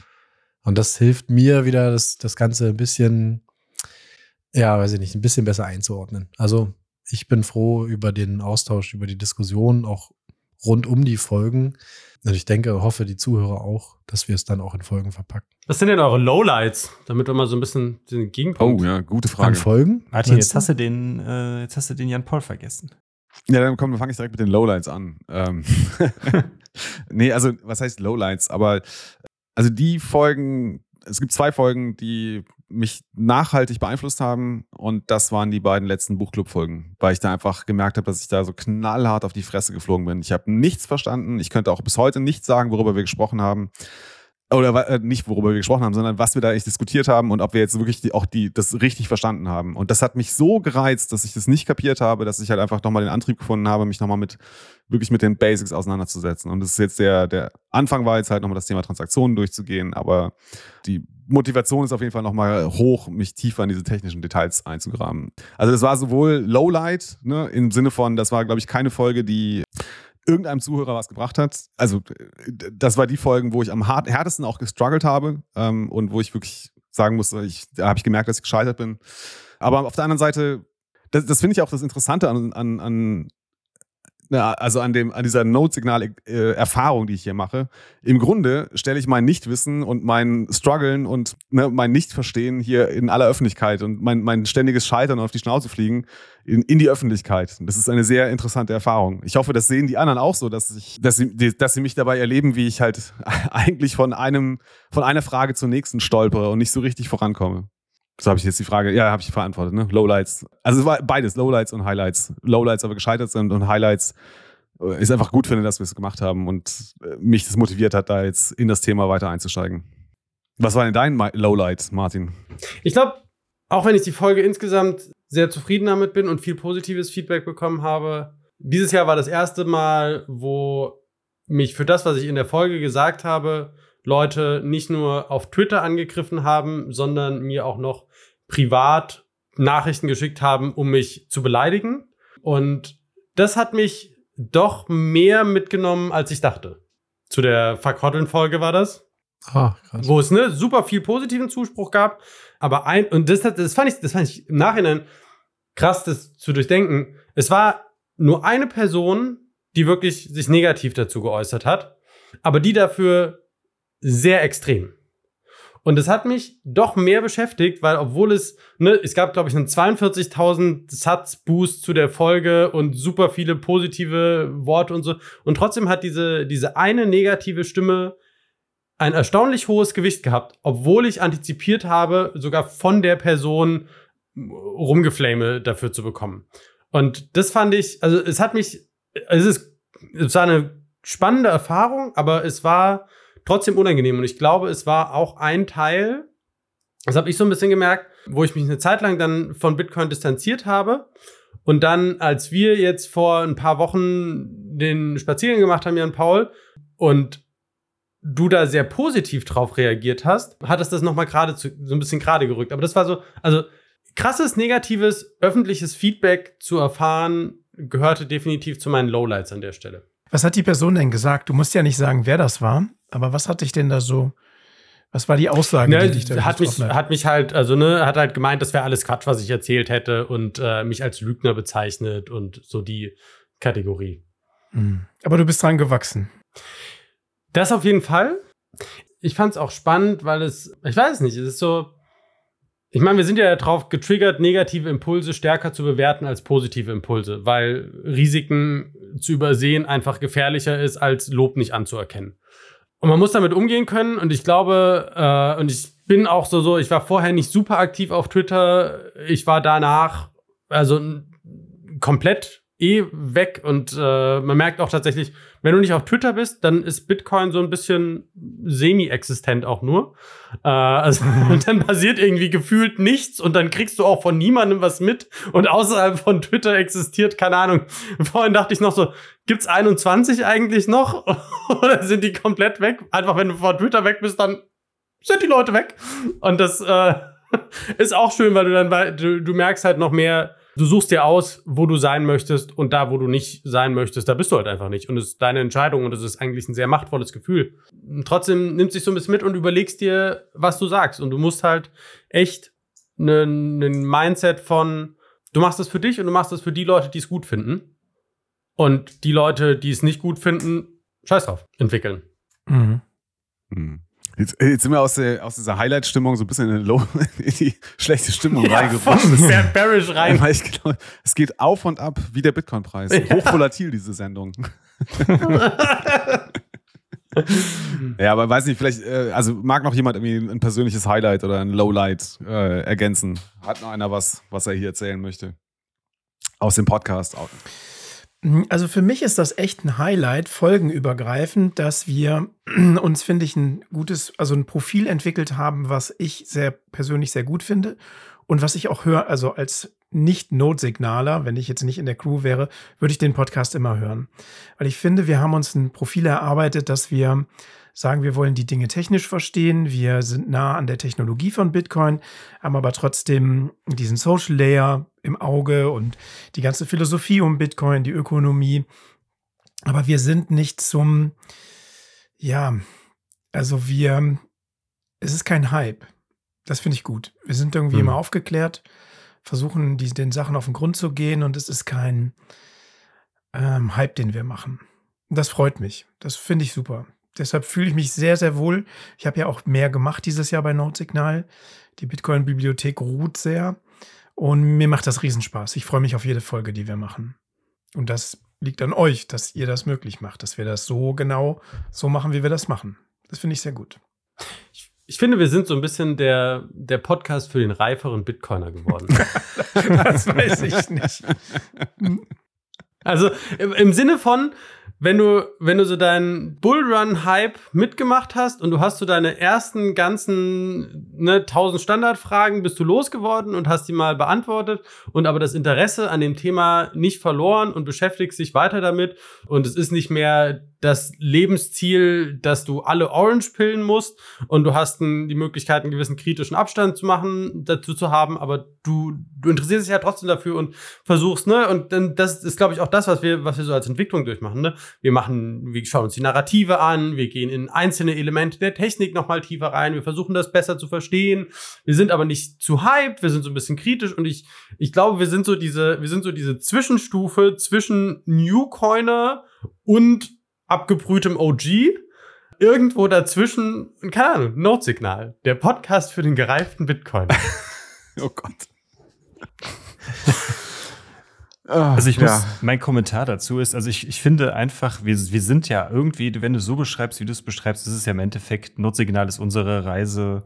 Und das hilft mir wieder, das, das Ganze ein bisschen, ja, weiß ich nicht, ein bisschen besser einzuordnen. Also ich bin froh über den Austausch, über die Diskussion, auch rund um die Folgen. Und ich denke, hoffe die Zuhörer auch, dass wir es dann auch in Folgen verpacken. Was sind denn eure Lowlights, damit wir mal so ein bisschen den Gegenpunkt. Oh ja, gute Frage. An Folgen? Martin, jetzt hast du den, äh, jetzt hast du den Jan Paul vergessen. Ja, dann komm, dann fange ich direkt mit den Lowlights an. Ähm *laughs* *laughs* nee, also was heißt Lowlights? Aber also die Folgen, es gibt zwei Folgen, die mich nachhaltig beeinflusst haben. Und das waren die beiden letzten Buchclub-Folgen, weil ich da einfach gemerkt habe, dass ich da so knallhart auf die Fresse geflogen bin. Ich habe nichts verstanden. Ich könnte auch bis heute nicht sagen, worüber wir gesprochen haben oder äh, nicht worüber wir gesprochen haben, sondern was wir da echt diskutiert haben und ob wir jetzt wirklich die, auch die, das richtig verstanden haben. Und das hat mich so gereizt, dass ich das nicht kapiert habe, dass ich halt einfach nochmal den Antrieb gefunden habe, mich nochmal mit, wirklich mit den Basics auseinanderzusetzen. Und das ist jetzt der, der Anfang war jetzt halt nochmal das Thema Transaktionen durchzugehen, aber die Motivation ist auf jeden Fall nochmal hoch, mich tiefer in diese technischen Details einzugraben. Also das war sowohl Lowlight, ne, im Sinne von, das war, glaube ich, keine Folge, die irgendeinem Zuhörer was gebracht hat. Also, das war die Folgen, wo ich am härtesten auch gestruggelt habe ähm, und wo ich wirklich sagen musste, ich, da habe ich gemerkt, dass ich gescheitert bin. Aber auf der anderen Seite, das, das finde ich auch das Interessante an, an, an also an, dem, an dieser Note-Signal-Erfahrung, die ich hier mache. Im Grunde stelle ich mein Nichtwissen und mein Struggeln und ne, mein Nichtverstehen hier in aller Öffentlichkeit und mein, mein ständiges Scheitern auf die Schnauze fliegen in, in die Öffentlichkeit. Das ist eine sehr interessante Erfahrung. Ich hoffe, das sehen die anderen auch so, dass, ich, dass, sie, dass sie mich dabei erleben, wie ich halt *laughs* eigentlich von, einem, von einer Frage zur nächsten stolpere und nicht so richtig vorankomme. So habe ich jetzt die Frage, ja, habe ich verantwortet, ne? Lowlights. Also es war beides, Lowlights und Highlights. Lowlights aber gescheitert sind und Highlights äh, ist einfach gut finde, dass wir es gemacht haben und äh, mich das motiviert hat, da jetzt in das Thema weiter einzusteigen. Was war denn dein Lowlight, Martin? Ich glaube, auch wenn ich die Folge insgesamt sehr zufrieden damit bin und viel positives Feedback bekommen habe, dieses Jahr war das erste Mal, wo mich für das, was ich in der Folge gesagt habe, Leute nicht nur auf Twitter angegriffen haben, sondern mir auch noch privat Nachrichten geschickt haben, um mich zu beleidigen. Und das hat mich doch mehr mitgenommen, als ich dachte. Zu der Verkrotteln-Folge war das. Ah, krass. Wo es ne, super viel positiven Zuspruch gab. Aber ein, und das, das, fand ich, das fand ich im Nachhinein krass, das zu durchdenken. Es war nur eine Person, die wirklich sich negativ dazu geäußert hat, aber die dafür sehr extrem. Und es hat mich doch mehr beschäftigt, weil obwohl es, ne, es gab, glaube ich, einen 42.000 Satz-Boost zu der Folge und super viele positive Worte und so. Und trotzdem hat diese, diese eine negative Stimme ein erstaunlich hohes Gewicht gehabt, obwohl ich antizipiert habe, sogar von der Person Rumgeflame dafür zu bekommen. Und das fand ich, also es hat mich, es ist, es war eine spannende Erfahrung, aber es war trotzdem unangenehm. Und ich glaube, es war auch ein Teil, das habe ich so ein bisschen gemerkt, wo ich mich eine Zeit lang dann von Bitcoin distanziert habe. Und dann, als wir jetzt vor ein paar Wochen den Spaziergang gemacht haben, Jan Paul, und du da sehr positiv drauf reagiert hast, hat es das nochmal gerade so ein bisschen gerade gerückt. Aber das war so, also krasses, negatives, öffentliches Feedback zu erfahren, gehörte definitiv zu meinen Lowlights an der Stelle. Was hat die Person denn gesagt? Du musst ja nicht sagen, wer das war, aber was hat dich denn da so, was war die Aussage, ne, die dich da hat mich, hat? hat mich halt, also ne, hat halt gemeint, das wäre alles Quatsch, was ich erzählt hätte und äh, mich als Lügner bezeichnet und so die Kategorie. Mhm. Aber du bist dran gewachsen. Das auf jeden Fall. Ich fand es auch spannend, weil es, ich weiß nicht, es ist so, ich meine, wir sind ja darauf getriggert, negative Impulse stärker zu bewerten als positive Impulse, weil Risiken zu übersehen einfach gefährlicher ist, als Lob nicht anzuerkennen. Und man muss damit umgehen können. Und ich glaube, äh, und ich bin auch so, so, ich war vorher nicht super aktiv auf Twitter. Ich war danach, also komplett eh weg. Und äh, man merkt auch tatsächlich, wenn du nicht auf Twitter bist, dann ist Bitcoin so ein bisschen semi-existent auch nur. Äh, also, und *laughs* *laughs* dann passiert irgendwie gefühlt nichts und dann kriegst du auch von niemandem was mit. Und außerhalb von Twitter existiert, keine Ahnung. Vorhin dachte ich noch so, gibt's 21 eigentlich noch? *laughs* Oder sind die komplett weg? Einfach wenn du von Twitter weg bist, dann sind die Leute weg. Und das äh, ist auch schön, weil du dann du, du merkst halt noch mehr, du suchst dir aus, wo du sein möchtest und da, wo du nicht sein möchtest, da bist du halt einfach nicht. Und es ist deine Entscheidung und es ist eigentlich ein sehr machtvolles Gefühl. Und trotzdem nimmst du dich so ein bisschen mit und überlegst dir, was du sagst. Und du musst halt echt ein Mindset von, du machst das für dich und du machst das für die Leute, die es gut finden. Und die Leute, die es nicht gut finden, scheiß drauf, entwickeln. Mhm. Mhm. Jetzt, jetzt, sind wir aus, der, aus dieser Highlight-Stimmung so ein bisschen in, Low, *laughs* in die schlechte Stimmung ja, reingerutscht. Sehr bearish rein. Glaube, es geht auf und ab wie der Bitcoin-Preis. Ja. Hochvolatil, diese Sendung. *laughs* ja, aber weiß nicht, vielleicht, äh, also mag noch jemand irgendwie ein persönliches Highlight oder ein Lowlight äh, ergänzen? Hat noch einer was, was er hier erzählen möchte? Aus dem Podcast. Also für mich ist das echt ein Highlight, folgenübergreifend, dass wir *clears throat* uns, finde ich, ein gutes, also ein Profil entwickelt haben, was ich sehr persönlich sehr gut finde und was ich auch höre, also als nicht-Notsignaler, wenn ich jetzt nicht in der Crew wäre, würde ich den Podcast immer hören. Weil ich finde, wir haben uns ein Profil erarbeitet, dass wir sagen, wir wollen die Dinge technisch verstehen, wir sind nah an der Technologie von Bitcoin, haben aber trotzdem diesen Social Layer im Auge und die ganze Philosophie um Bitcoin, die Ökonomie. Aber wir sind nicht zum, ja, also wir, es ist kein Hype. Das finde ich gut. Wir sind irgendwie hm. immer aufgeklärt versuchen, die, den Sachen auf den Grund zu gehen und es ist kein ähm, Hype, den wir machen. Das freut mich. Das finde ich super. Deshalb fühle ich mich sehr, sehr wohl. Ich habe ja auch mehr gemacht dieses Jahr bei Nordsignal. Die Bitcoin-Bibliothek ruht sehr. Und mir macht das Riesenspaß. Ich freue mich auf jede Folge, die wir machen. Und das liegt an euch, dass ihr das möglich macht, dass wir das so genau so machen, wie wir das machen. Das finde ich sehr gut. Ich ich finde, wir sind so ein bisschen der, der Podcast für den reiferen Bitcoiner geworden. *laughs* das weiß ich nicht. Also im, im Sinne von, wenn du, wenn du so deinen Bullrun-Hype mitgemacht hast und du hast so deine ersten ganzen ne, 1000 Standardfragen, bist du losgeworden und hast die mal beantwortet und aber das Interesse an dem Thema nicht verloren und beschäftigst dich weiter damit und es ist nicht mehr das Lebensziel, dass du alle Orange pillen musst und du hast die Möglichkeit, einen gewissen kritischen Abstand zu machen, dazu zu haben, aber du, du interessierst dich ja trotzdem dafür und versuchst, ne? Und dann, das ist, glaube ich, auch das, was wir, was wir so als Entwicklung durchmachen, ne? Wir machen, wir schauen uns die Narrative an, wir gehen in einzelne Elemente der Technik nochmal tiefer rein, wir versuchen das besser zu verstehen. Wir sind aber nicht zu hyped, wir sind so ein bisschen kritisch und ich, ich glaube, wir sind so diese, wir sind so diese Zwischenstufe zwischen Newcoiner und abgebrühtem OG. Irgendwo dazwischen, keine Ahnung, Notsignal. Der Podcast für den gereiften Bitcoin. *laughs* oh Gott. *laughs* Also ich muss, ja. mein Kommentar dazu ist, also ich, ich finde einfach, wir, wir sind ja irgendwie, wenn du so beschreibst, wie du es beschreibst, ist es ja im Endeffekt, Notsignal ist unsere Reise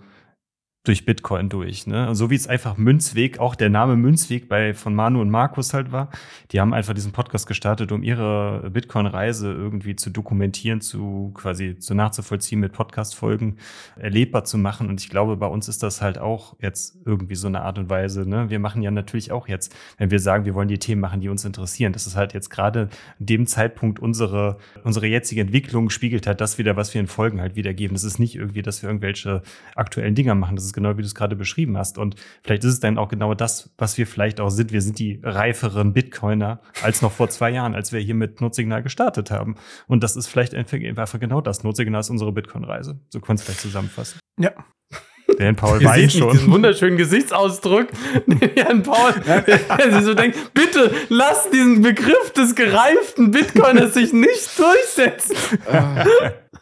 durch Bitcoin durch. Ne? So wie es einfach Münzweg, auch der Name Münzweg bei von Manu und Markus halt war. Die haben einfach diesen Podcast gestartet, um ihre Bitcoin-Reise irgendwie zu dokumentieren, zu quasi zu nachzuvollziehen mit Podcast-Folgen erlebbar zu machen. Und ich glaube, bei uns ist das halt auch jetzt irgendwie so eine Art und Weise. Ne? Wir machen ja natürlich auch jetzt, wenn wir sagen, wir wollen die Themen machen, die uns interessieren. Das ist halt jetzt gerade in dem Zeitpunkt unsere, unsere jetzige Entwicklung spiegelt halt das wieder, was wir in Folgen halt wiedergeben. Das ist nicht irgendwie, dass wir irgendwelche aktuellen Dinger machen. Das ist genau wie du es gerade beschrieben hast. Und vielleicht ist es dann auch genau das, was wir vielleicht auch sind. Wir sind die reiferen Bitcoiner als noch vor zwei Jahren, als wir hier mit Notsignal gestartet haben. Und das ist vielleicht einfach genau das. Notsignal ist unsere Bitcoin-Reise. So können wir es vielleicht zusammenfassen. Ja. Der Paul *laughs* Ihr weint schon. Diesen wunderschönen Gesichtsausdruck, *laughs* Jan Paul, *laughs* der sich so denkt, bitte lass diesen Begriff des gereiften Bitcoiners sich nicht durchsetzen.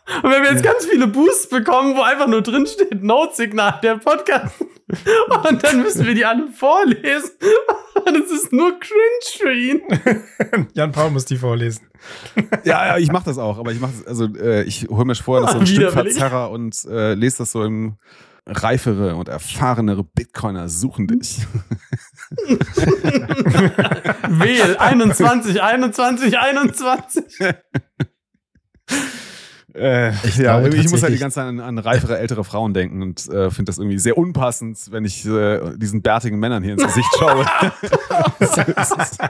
Ah. Und wenn wir jetzt ganz viele Boosts bekommen, wo einfach nur drin steht, Notsignal, der Podcast. Und dann müssen wir die alle vorlesen. Und es ist nur cringe für ihn. *laughs* Jan Paul muss die vorlesen. Ja, ja ich mache das auch, aber ich mache also äh, ich hole mir vorher noch so ein Stück Verzerrer und äh, lese das so im reifere und erfahrenere Bitcoiner suchen dich. Wähl 21, 21, 21. Äh, ich ja, glaube, ich muss halt die ganze Zeit an, an reifere, ältere Frauen denken und äh, finde das irgendwie sehr unpassend, wenn ich äh, diesen bärtigen Männern hier ins Gesicht schaue. *laughs*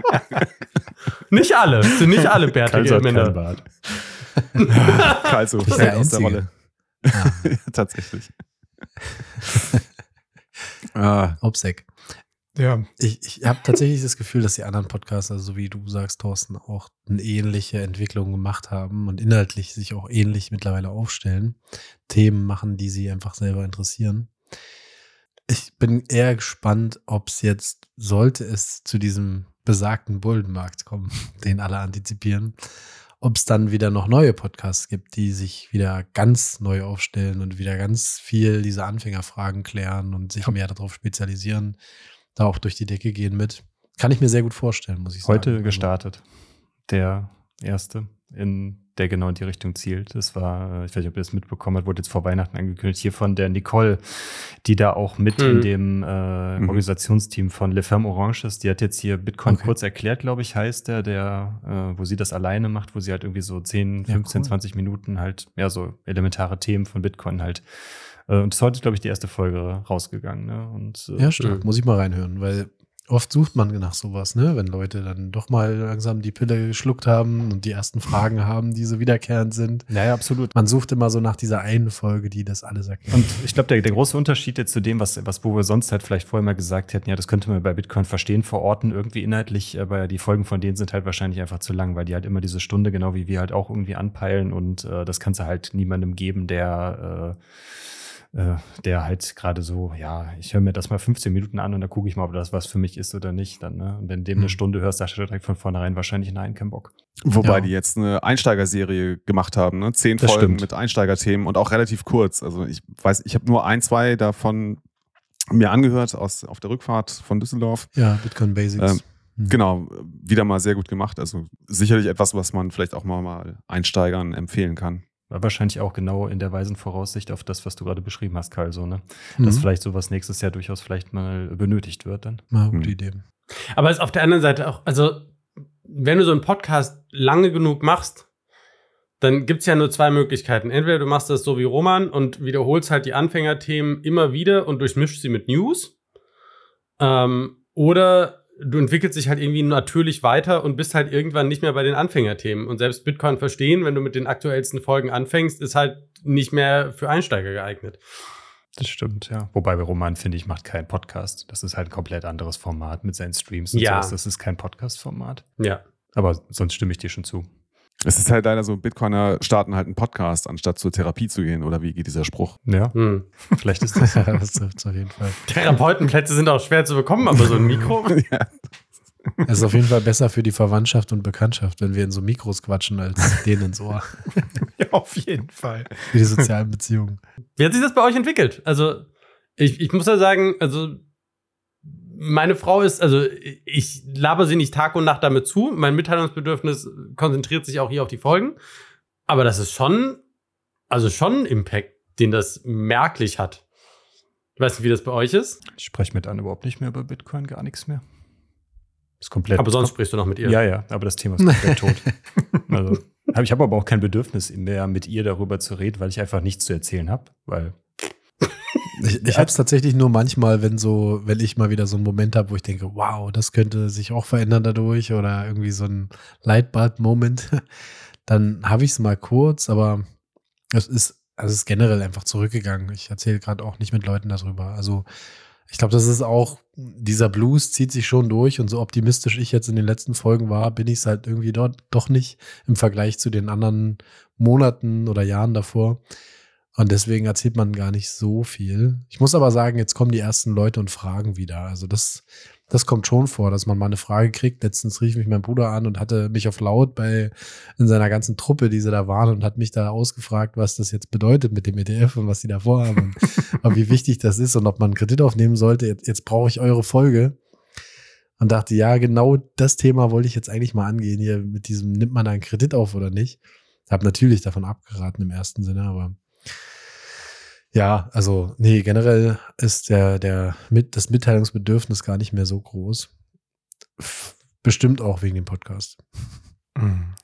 nicht alle, sind nicht alle bärtige Männer. Bart. *laughs* Kalso, fällt aus der Rolle. Ah. *laughs* Tatsächlich. ah. Obsec. Ja. Ich, ich habe tatsächlich das Gefühl, dass die anderen Podcaster, so wie du sagst, Thorsten, auch eine ähnliche Entwicklung gemacht haben und inhaltlich sich auch ähnlich mittlerweile aufstellen. Themen machen, die sie einfach selber interessieren. Ich bin eher gespannt, ob es jetzt, sollte es zu diesem besagten Bullenmarkt kommen, *laughs* den alle antizipieren, ob es dann wieder noch neue Podcasts gibt, die sich wieder ganz neu aufstellen und wieder ganz viel diese Anfängerfragen klären und sich mehr darauf spezialisieren da auch durch die Decke gehen mit. Kann ich mir sehr gut vorstellen, muss ich sagen. Heute also gestartet. Der erste. in der genau in die Richtung zielt. Das war, äh, ich weiß nicht, ob ihr das mitbekommen habt, wurde jetzt vor Weihnachten angekündigt, hier von der Nicole, die da auch mit mhm. in dem äh, mhm. Organisationsteam von Le Ferme Orange ist. Die hat jetzt hier Bitcoin okay. kurz erklärt, glaube ich, heißt der, der, äh, wo sie das alleine macht, wo sie halt irgendwie so 10, 15, ja, cool. 20 Minuten halt, ja, so elementare Themen von Bitcoin halt und das ist heute, glaube ich, die erste Folge rausgegangen. Ne? Und, äh, ja, stimmt. Muss ich mal reinhören, weil oft sucht man nach sowas, ne? Wenn Leute dann doch mal langsam die Pille geschluckt haben und die ersten Fragen *laughs* haben, die so wiederkehrend sind. Ja, ja, absolut. Man sucht immer so nach dieser einen Folge, die das alles erklärt. Und ich glaube, der, der große Unterschied jetzt zu dem, was, was wo wir sonst halt vielleicht vorher mal gesagt hätten, ja, das könnte man bei Bitcoin verstehen, verorten irgendwie inhaltlich, aber die Folgen von denen sind halt wahrscheinlich einfach zu lang, weil die halt immer diese Stunde, genau wie wir halt auch irgendwie anpeilen und äh, das kannst du halt niemandem geben, der äh, äh, der halt gerade so, ja, ich höre mir das mal 15 Minuten an und dann gucke ich mal, ob das was für mich ist oder nicht. Dann, ne? Und wenn dem eine hm. Stunde hörst, sagst du direkt von vornherein wahrscheinlich nein, kein Bock. Wobei ja. die jetzt eine Einsteigerserie gemacht haben, ne? Zehn das Folgen stimmt. mit Einsteigerthemen und auch relativ kurz. Also ich weiß, ich habe nur ein, zwei davon mir angehört aus, auf der Rückfahrt von Düsseldorf. Ja, Bitcoin Basics. Ähm, mhm. Genau, wieder mal sehr gut gemacht. Also sicherlich etwas, was man vielleicht auch mal, mal Einsteigern empfehlen kann. War wahrscheinlich auch genau in der weisen Voraussicht auf das, was du gerade beschrieben hast, Karl, so, ne? Mhm. Dass vielleicht sowas nächstes Jahr durchaus vielleicht mal benötigt wird dann. Na, gute mhm. Idee. Aber es ist auf der anderen Seite auch, also, wenn du so einen Podcast lange genug machst, dann gibt es ja nur zwei Möglichkeiten. Entweder du machst das so wie Roman und wiederholst halt die Anfängerthemen immer wieder und durchmischst sie mit News. Ähm, oder du entwickelst dich halt irgendwie natürlich weiter und bist halt irgendwann nicht mehr bei den Anfängerthemen. Und selbst Bitcoin verstehen, wenn du mit den aktuellsten Folgen anfängst, ist halt nicht mehr für Einsteiger geeignet. Das stimmt, ja. Wobei bei Roman, finde ich, macht keinen Podcast. Das ist halt ein komplett anderes Format mit seinen Streams und ja. sowas. Das ist kein Podcast-Format. Ja. Aber sonst stimme ich dir schon zu. Es ist halt leider so, Bitcoiner starten halt einen Podcast, anstatt zur Therapie zu gehen, oder wie geht dieser Spruch? Ja, hm. vielleicht ist das. *laughs* ja, das trifft auf jeden Fall. Therapeutenplätze sind auch schwer zu bekommen, aber so ein Mikro. *laughs* ja. Es ist auf jeden Fall besser für die Verwandtschaft und Bekanntschaft, wenn wir in so Mikros quatschen, als denen ins Ohr. *laughs* ja, auf jeden Fall. Für die sozialen Beziehungen. Wie hat sich das bei euch entwickelt? Also, ich, ich muss ja sagen, also meine Frau ist, also ich laber sie nicht Tag und Nacht damit zu. Mein Mitteilungsbedürfnis konzentriert sich auch hier auf die Folgen. Aber das ist schon, also schon ein Impact, den das merklich hat. Ich weiß nicht, wie das bei euch ist. Ich spreche mit Anne überhaupt nicht mehr über Bitcoin, gar nichts mehr. Ist komplett. Aber sonst sprichst du noch mit ihr. Ja, ja, aber das Thema ist komplett tot. *laughs* Also, ich habe aber auch kein Bedürfnis mehr, mit ihr darüber zu reden, weil ich einfach nichts zu erzählen habe, weil ich, ich habe es tatsächlich nur manchmal, wenn so, wenn ich mal wieder so einen Moment habe, wo ich denke, wow, das könnte sich auch verändern dadurch oder irgendwie so ein Lightbulb-Moment, *laughs* dann habe ich es mal kurz, aber es ist, also es ist generell einfach zurückgegangen. Ich erzähle gerade auch nicht mit Leuten darüber. Also ich glaube, das ist auch, dieser Blues zieht sich schon durch und so optimistisch ich jetzt in den letzten Folgen war, bin ich es halt irgendwie dort doch nicht im Vergleich zu den anderen Monaten oder Jahren davor. Und deswegen erzählt man gar nicht so viel. Ich muss aber sagen, jetzt kommen die ersten Leute und fragen wieder. Also das, das kommt schon vor, dass man mal eine Frage kriegt. Letztens rief mich mein Bruder an und hatte mich auf laut bei in seiner ganzen Truppe, die sie da waren, und hat mich da ausgefragt, was das jetzt bedeutet mit dem ETF und was sie da vorhaben und *laughs* wie wichtig das ist und ob man einen Kredit aufnehmen sollte. Jetzt, jetzt brauche ich eure Folge. Und dachte, ja, genau das Thema wollte ich jetzt eigentlich mal angehen hier mit diesem, nimmt man da einen Kredit auf oder nicht? Hab natürlich davon abgeraten im ersten Sinne, aber ja, also, nee, generell ist der, der mit, das Mitteilungsbedürfnis gar nicht mehr so groß. Bestimmt auch wegen dem Podcast. Mhm.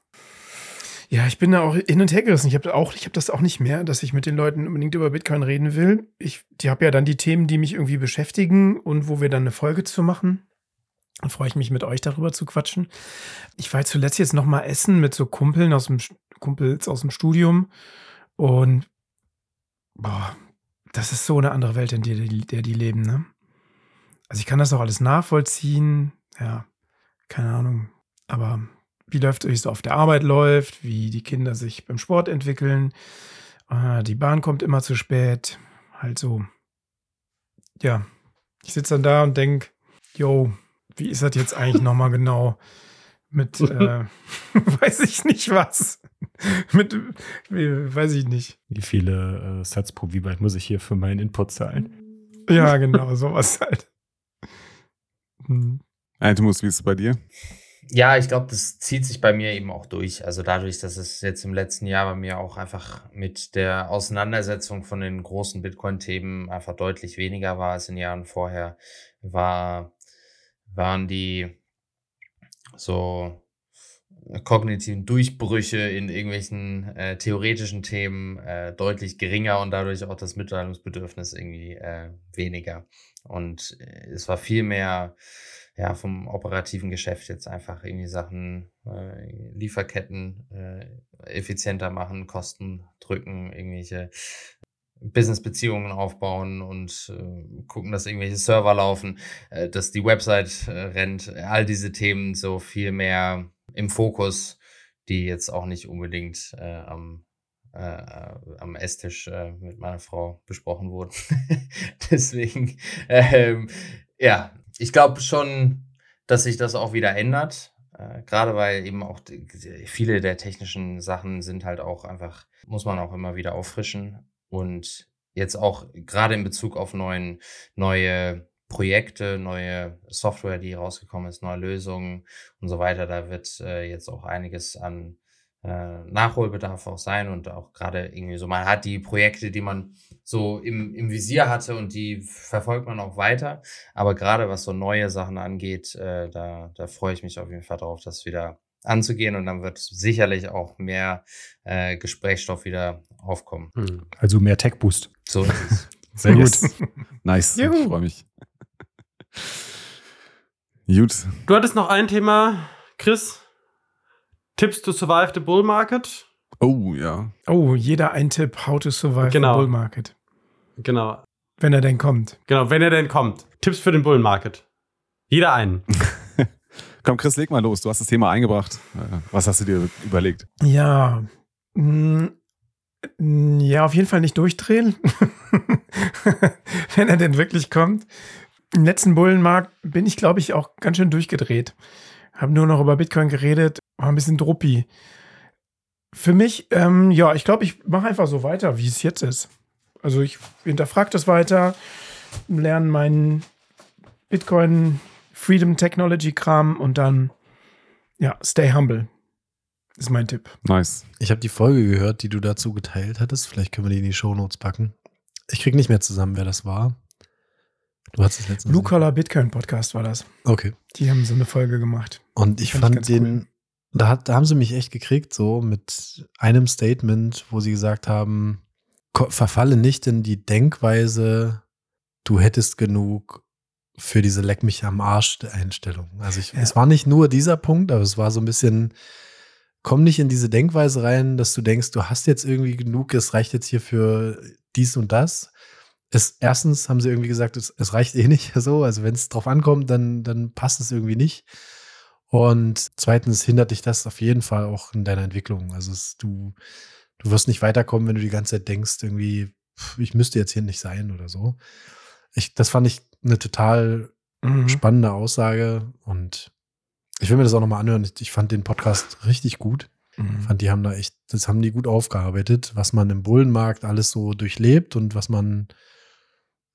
Ja, ich bin da auch hin und her gerissen. Ich habe auch, ich habe das auch nicht mehr, dass ich mit den Leuten unbedingt über Bitcoin reden will. Ich, die habe ja dann die Themen, die mich irgendwie beschäftigen und wo wir dann eine Folge zu machen. Dann freue ich mich mit euch darüber zu quatschen. Ich war zuletzt jetzt noch mal essen mit so Kumpeln aus dem Kumpels aus dem Studium und boah, das ist so eine andere Welt, in der die, der die leben, ne? Also ich kann das auch alles nachvollziehen, ja, keine Ahnung, aber wie läuft es so auf der Arbeit läuft, wie die Kinder sich beim Sport entwickeln, äh, die Bahn kommt immer zu spät, halt so. Ja, ich sitze dann da und denke, yo, wie ist das jetzt eigentlich nochmal genau mit, äh, *laughs* weiß ich nicht was. Mit, weiß ich nicht. Wie viele äh, Satz pro wie weit muss ich hier für meinen Input zahlen? Ja, genau, sowas halt. Hm. Altumus, wie ist es bei dir? Ja, ich glaube, das zieht sich bei mir eben auch durch. Also dadurch, dass es jetzt im letzten Jahr bei mir auch einfach mit der Auseinandersetzung von den großen Bitcoin-Themen einfach deutlich weniger war als in Jahren vorher, war, waren die so kognitiven Durchbrüche in irgendwelchen äh, theoretischen Themen äh, deutlich geringer und dadurch auch das Mitteilungsbedürfnis irgendwie äh, weniger. Und äh, es war viel mehr ja, vom operativen Geschäft jetzt einfach irgendwie Sachen, äh, Lieferketten äh, effizienter machen, Kosten drücken, irgendwelche Business-Beziehungen aufbauen und äh, gucken, dass irgendwelche Server laufen, äh, dass die Website äh, rennt, all diese Themen so viel mehr im Fokus, die jetzt auch nicht unbedingt äh, am äh, am Esstisch äh, mit meiner Frau besprochen wurden. *laughs* Deswegen, ähm, ja, ich glaube schon, dass sich das auch wieder ändert. Äh, Gerade weil eben auch die, viele der technischen Sachen sind halt auch einfach, muss man auch immer wieder auffrischen. Und jetzt auch gerade in Bezug auf neuen, neue Projekte, neue Software, die rausgekommen ist, neue Lösungen und so weiter, da wird äh, jetzt auch einiges an äh, Nachholbedarf auch sein und auch gerade irgendwie so, man hat die Projekte, die man so im, im Visier hatte und die verfolgt man auch weiter. Aber gerade was so neue Sachen angeht, äh, da, da freue ich mich auf jeden Fall drauf, das wieder anzugehen und dann wird sicherlich auch mehr äh, Gesprächsstoff wieder aufkommen. Hm. Also mehr Tech Boost. So ist es. *laughs* Sehr gut. *laughs* nice. Juhu. Ich freue mich. gut. Du hattest noch ein Thema, Chris. Tipps to survive the bull market. Oh, ja. Oh, jeder ein Tipp, how to survive genau. the bull market. Genau. Wenn er denn kommt. Genau, wenn er denn kommt. Tipps für den Bull Market. Jeder einen. *laughs* Komm, Chris, leg mal los. Du hast das Thema eingebracht. Äh, was hast du dir überlegt? Ja. Mm, ja, auf jeden Fall nicht durchdrehen. *laughs* wenn er denn wirklich kommt. Im letzten Bullenmarkt bin ich, glaube ich, auch ganz schön durchgedreht. Habe nur noch über Bitcoin geredet, war ein bisschen druppi. Für mich, ähm, ja, ich glaube, ich mache einfach so weiter, wie es jetzt ist. Also ich hinterfrage das weiter, lerne meinen Bitcoin Freedom Technology Kram und dann, ja, stay humble. Ist mein Tipp. Nice. Ich habe die Folge gehört, die du dazu geteilt hattest. Vielleicht können wir die in die Show Notes packen. Ich kriege nicht mehr zusammen, wer das war. Du hast es letztens. Blue Collar Bitcoin Podcast war das. Okay. Die haben so eine Folge gemacht. Und ich fand, fand ich den, cool. da, hat, da haben sie mich echt gekriegt, so mit einem Statement, wo sie gesagt haben, verfalle nicht in die Denkweise, du hättest genug für diese Leck mich am Arsch Einstellung. Also ich, ja. es war nicht nur dieser Punkt, aber es war so ein bisschen, komm nicht in diese Denkweise rein, dass du denkst, du hast jetzt irgendwie genug, es reicht jetzt hier für dies und das, es, erstens haben sie irgendwie gesagt, es, es reicht eh nicht *laughs* so. Also wenn es drauf ankommt, dann, dann passt es irgendwie nicht. Und zweitens hindert dich das auf jeden Fall auch in deiner Entwicklung. Also es, du, du wirst nicht weiterkommen, wenn du die ganze Zeit denkst, irgendwie, ich müsste jetzt hier nicht sein oder so. Ich, das fand ich eine total mhm. spannende Aussage und ich will mir das auch nochmal anhören. Ich, fand den Podcast richtig gut. Mhm. Fand, die haben da echt, das haben die gut aufgearbeitet, was man im Bullenmarkt alles so durchlebt und was man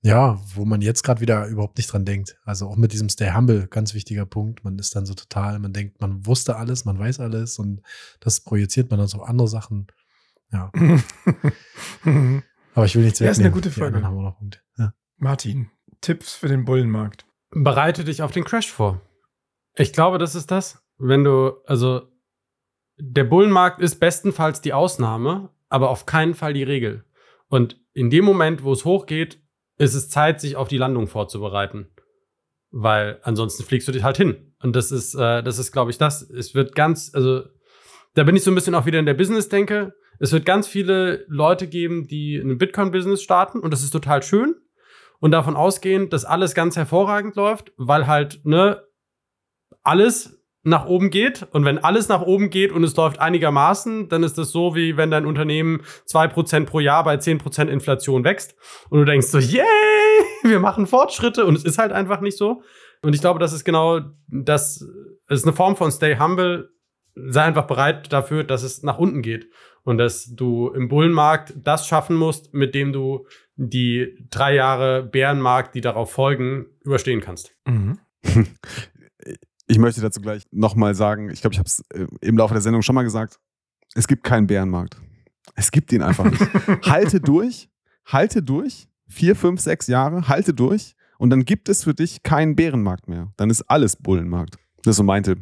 ja, wo man jetzt gerade wieder überhaupt nicht dran denkt. Also auch mit diesem Stay Humble, ganz wichtiger Punkt. Man ist dann so total, man denkt, man wusste alles, man weiß alles und das projiziert man dann so auf andere Sachen. Ja. *laughs* Aber ich will nichts wegnehmen. Das ist eine gute Frage. Dann haben wir noch Punkte. Ja. Martin, Tipps für den Bullenmarkt. Bereite dich auf den Crash vor. Ich glaube, das ist das. Wenn du, also der Bullenmarkt ist bestenfalls die Ausnahme, aber auf keinen Fall die Regel. Und in dem Moment, wo es hochgeht, ist es Zeit, sich auf die Landung vorzubereiten. Weil ansonsten fliegst du dich halt hin. Und das ist, äh, das ist, glaube ich, das. Es wird ganz, also da bin ich so ein bisschen auch wieder in der Business-Denke. Es wird ganz viele Leute geben, die ein Bitcoin-Business starten und das ist total schön. Und davon ausgehen, dass alles ganz hervorragend läuft, weil halt, ne, alles nach oben geht. Und wenn alles nach oben geht und es läuft einigermaßen, dann ist das so, wie wenn dein Unternehmen zwei Prozent pro Jahr bei zehn Prozent Inflation wächst. Und du denkst so, yay, *laughs* wir machen Fortschritte. Und es ist halt einfach nicht so. Und ich glaube, das ist genau das, es ist eine Form von Stay Humble. Sei einfach bereit dafür, dass es nach unten geht. Und dass du im Bullenmarkt das schaffen musst, mit dem du die drei Jahre Bärenmarkt, die darauf folgen, überstehen kannst. Mhm. *laughs* Ich möchte dazu gleich nochmal sagen, ich glaube, ich habe es äh, im Laufe der Sendung schon mal gesagt, es gibt keinen Bärenmarkt. Es gibt ihn einfach nicht. *laughs* halte durch, halte durch, vier, fünf, sechs Jahre, halte durch und dann gibt es für dich keinen Bärenmarkt mehr. Dann ist alles Bullenmarkt. Das ist so mein Tipp.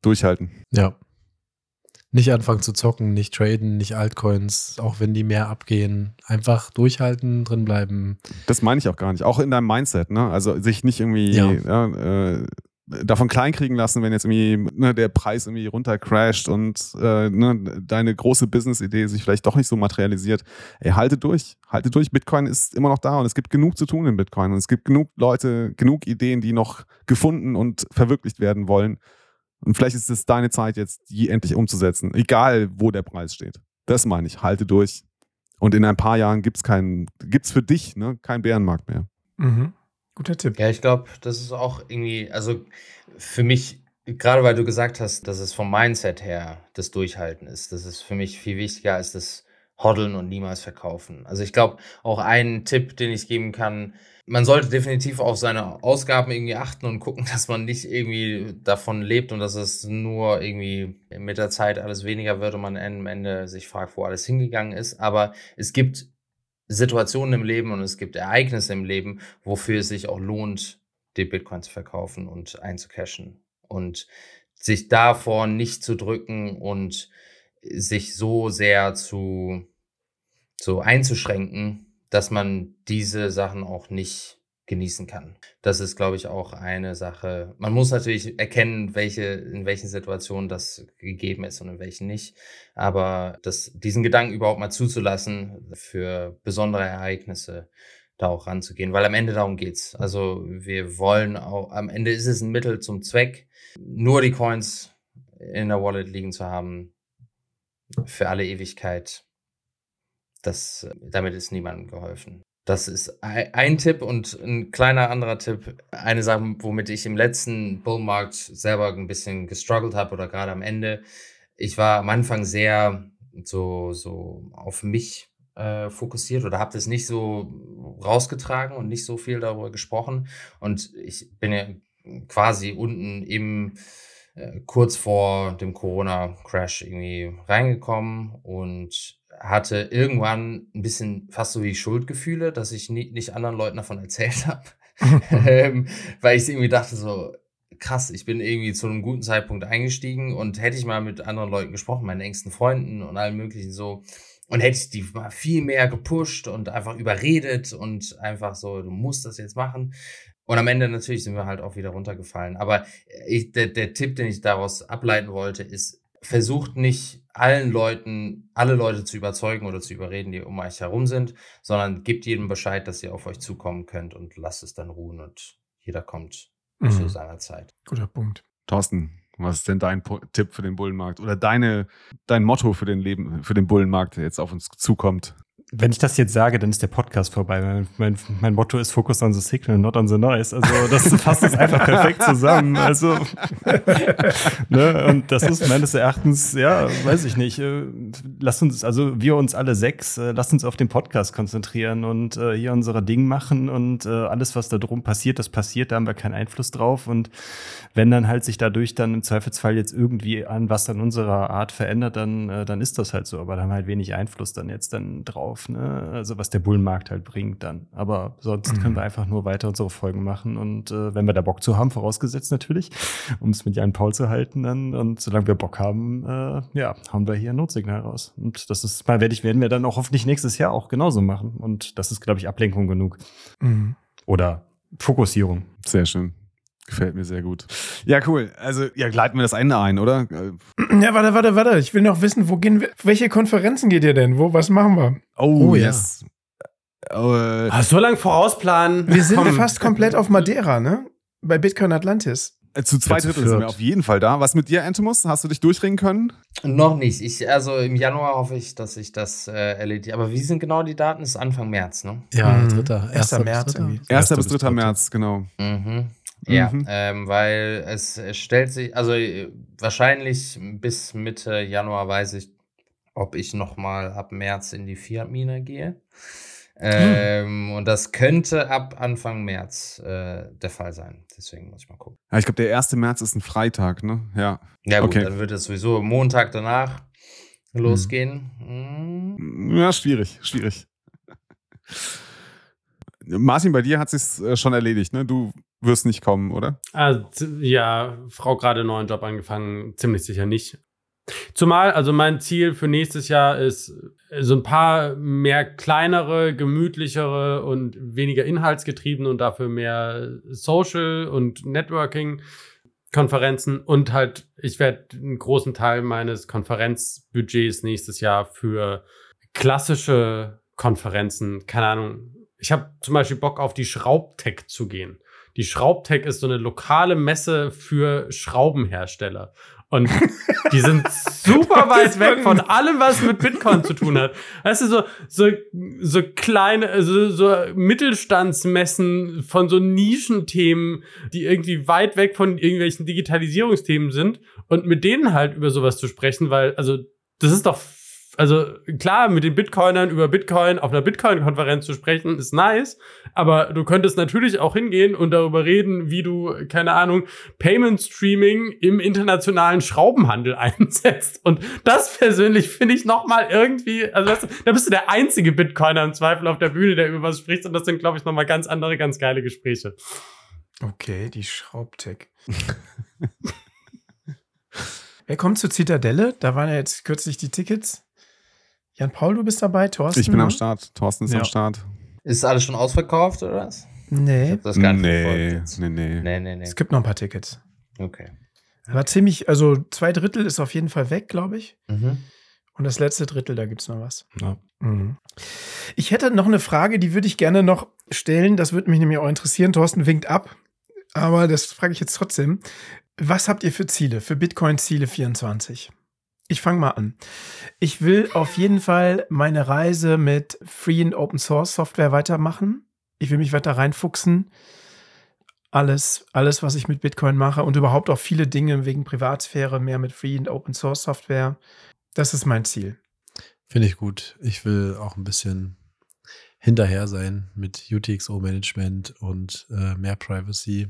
Durchhalten. Ja. Nicht anfangen zu zocken, nicht traden, nicht Altcoins, auch wenn die mehr abgehen. Einfach durchhalten, drinbleiben. Das meine ich auch gar nicht. Auch in deinem Mindset, ne? Also sich nicht irgendwie ja. Ja, äh, davon kleinkriegen lassen, wenn jetzt irgendwie ne, der Preis irgendwie runtercrasht und äh, ne, deine große Business-Idee sich vielleicht doch nicht so materialisiert. Ey, halte durch, halte durch. Bitcoin ist immer noch da und es gibt genug zu tun in Bitcoin und es gibt genug Leute, genug Ideen, die noch gefunden und verwirklicht werden wollen. Und vielleicht ist es deine Zeit jetzt, die endlich umzusetzen, egal wo der Preis steht. Das meine ich, halte durch. Und in ein paar Jahren gibt es keinen, gibt es für dich ne, keinen Bärenmarkt mehr. Mhm. Guter Tipp. Ja, ich glaube, das ist auch irgendwie, also für mich, gerade weil du gesagt hast, dass es vom Mindset her das Durchhalten ist, das ist für mich viel wichtiger als das Hoddeln und niemals verkaufen. Also ich glaube, auch ein Tipp, den ich geben kann, man sollte definitiv auf seine Ausgaben irgendwie achten und gucken, *laughs* dass man nicht irgendwie davon lebt und dass es nur irgendwie mit der Zeit alles weniger wird und man am Ende sich fragt, wo alles hingegangen ist. Aber es gibt Situationen im Leben und es gibt Ereignisse im Leben, wofür es sich auch lohnt, die Bitcoin zu verkaufen und einzucashen. Und sich davor nicht zu drücken und sich so sehr zu, so einzuschränken, dass man diese Sachen auch nicht genießen kann. Das ist, glaube ich, auch eine Sache. Man muss natürlich erkennen, welche, in welchen Situationen das gegeben ist und in welchen nicht. Aber das, diesen Gedanken überhaupt mal zuzulassen, für besondere Ereignisse da auch ranzugehen, weil am Ende darum geht's. Also wir wollen auch, am Ende ist es ein Mittel zum Zweck, nur die Coins in der Wallet liegen zu haben für alle Ewigkeit. Das, damit ist niemandem geholfen. Das ist ein Tipp und ein kleiner anderer Tipp. Eine Sache, womit ich im letzten Bullmarkt selber ein bisschen gestruggelt habe oder gerade am Ende. Ich war am Anfang sehr so, so auf mich äh, fokussiert oder habe das nicht so rausgetragen und nicht so viel darüber gesprochen. Und ich bin ja quasi unten im äh, kurz vor dem Corona-Crash irgendwie reingekommen und hatte irgendwann ein bisschen fast so wie Schuldgefühle, dass ich nie, nicht anderen Leuten davon erzählt *laughs* habe. *laughs* ähm, weil ich irgendwie dachte so, krass, ich bin irgendwie zu einem guten Zeitpunkt eingestiegen und hätte ich mal mit anderen Leuten gesprochen, meinen engsten Freunden und allen möglichen so, und hätte ich die mal viel mehr gepusht und einfach überredet und einfach so, du musst das jetzt machen. Und am Ende natürlich sind wir halt auch wieder runtergefallen. Aber ich, der, der Tipp, den ich daraus ableiten wollte, ist, versucht nicht allen Leuten, alle Leute zu überzeugen oder zu überreden, die um euch herum sind, sondern gebt jedem Bescheid, dass ihr auf euch zukommen könnt und lasst es dann ruhen und jeder kommt mhm. zu seiner Zeit. Guter Punkt. Thorsten, was ist denn dein Tipp für den Bullenmarkt oder deine, dein Motto für den Leben, für den Bullenmarkt, der jetzt auf uns zukommt? Wenn ich das jetzt sage, dann ist der Podcast vorbei. Mein, mein, mein, Motto ist Focus on the Signal, not on the noise. Also das *laughs* fasst es einfach perfekt zusammen. Also *laughs* ne, und das ist meines Erachtens, ja, weiß ich nicht. Äh, lasst uns, also wir uns alle sechs, äh, lasst uns auf den Podcast konzentrieren und äh, hier unsere Ding machen und äh, alles, was da drum passiert, das passiert, da haben wir keinen Einfluss drauf. Und wenn dann halt sich dadurch dann im Zweifelsfall jetzt irgendwie an was an unserer Art verändert, dann, äh, dann ist das halt so. Aber da haben wir halt wenig Einfluss dann jetzt dann drauf auf, ne? Also was der Bullenmarkt halt bringt dann. Aber sonst mhm. können wir einfach nur weiter unsere Folgen machen und äh, wenn wir da Bock zu haben, vorausgesetzt natürlich, um es mit Jan Paul zu halten dann und solange wir Bock haben, äh, ja, haben wir hier ein Notsignal raus. Und das ist mal werde ich werden wir dann auch hoffentlich nächstes Jahr auch genauso machen und das ist glaube ich Ablenkung genug. Mhm. Oder Fokussierung. Sehr schön. Gefällt mir sehr gut. Ja, cool. Also, ja, gleiten wir das Ende ein, oder? *clears throat* Ja, warte, warte, warte. Ich will noch wissen, wo gehen wir, welche Konferenzen geht ihr denn? Wo, was machen wir? Oh, oh yes. Ja. Oh, äh. Ach, so lange vorausplanen. Wir sind Komm. fast komplett auf Madeira, ne? Bei Bitcoin Atlantis. Äh, zu zwei Drittel sind wir auf jeden Fall da. Was mit dir, Antimus? Hast du dich durchringen können? Noch nicht. Ich, also im Januar hoffe ich, dass ich das äh, erledige. Aber wie sind genau die Daten? Das ist Anfang März, ne? Ja, mhm. dritter. 1. März. 1. bis 3. März, genau. Mhm. Ja, mhm. ähm, weil es, stellt sich, also äh, wahrscheinlich bis Mitte Januar weiß ich, ob ich nochmal ab März in die Fiat-Mine gehe. Ähm, Und das könnte ab Anfang März äh, der Fall sein. Deswegen muss ich mal gucken. Ja, ich glaube, der 1. März ist ein Freitag, ne? Ja. Ja, gut, okay. dann wird es sowieso Montag danach hm. losgehen. Hm. Ja, schwierig, schwierig. Martin, bei dir hat es äh, schon erledigt, ne? Du wirst nicht kommen, oder? Also, ja, Frau gerade neuen Job angefangen, ziemlich sicher nicht. Zumal, also mein Ziel für nächstes Jahr ist, äh, so ein paar mehr kleinere, gemütlichere und weniger inhaltsgetriebene und dafür mehr Social und Networking Konferenzen und halt, ich werde einen großen Teil meines Konferenzbudgets nächstes Jahr für klassische Konferenzen, keine Ahnung. Ich habe zum Beispiel Bock auf die Schraubtech zu gehen. Die Schraubtech ist so eine lokale Messe für Schraubenhersteller. Und *laughs* die sind super weit weg von allem, was mit Bitcoin zu tun hat. Weißt du, so, so, so kleine, so, so Mittelstandsmessen von so Nischenthemen, die irgendwie weit weg von irgendwelchen Digitalisierungsthemen sind und mit denen halt über sowas zu sprechen, weil, also, das ist doch also klar, mit den Bitcoinern über Bitcoin auf einer Bitcoin-Konferenz zu sprechen, ist nice, aber du könntest natürlich auch hingehen und darüber reden, wie du, keine Ahnung, Payment Streaming im internationalen Schraubenhandel *laughs* einsetzt. Und das persönlich finde ich nochmal irgendwie, also weißt du, da bist du der einzige Bitcoiner im Zweifel auf der Bühne, der über was spricht. Und das sind, glaube ich, nochmal ganz andere, ganz geile Gespräche. Okay, die Schraubtech. *laughs* Wer kommt zur Zitadelle? Da waren ja jetzt kürzlich die Tickets. Jan-Paul, du bist dabei, Thorsten? Ich bin am Start. Thorsten ist ja. am Start. Ist alles schon ausverkauft oder was? Nee. das gar nicht nee, nee, nee, nee, nee, nee. Es gibt noch ein paar Tickets. Okay. War ziemlich, also zwei Drittel ist auf jeden Fall weg, glaube ich. Mhm. Und das letzte Drittel, da gibt es noch was. Ja. Mhm. Ich hätte noch eine Frage, die würde ich gerne noch stellen. Das würde mich nämlich auch interessieren. Thorsten winkt ab. Aber das frage ich jetzt trotzdem. Was habt ihr für Ziele, für Bitcoin-Ziele 24? Ich fange mal an. Ich will auf jeden Fall meine Reise mit Free und Open Source Software weitermachen. Ich will mich weiter reinfuchsen. Alles, alles, was ich mit Bitcoin mache und überhaupt auch viele Dinge wegen Privatsphäre, mehr mit Free und Open Source Software. Das ist mein Ziel. Finde ich gut. Ich will auch ein bisschen hinterher sein mit UTXO-Management und äh, mehr Privacy.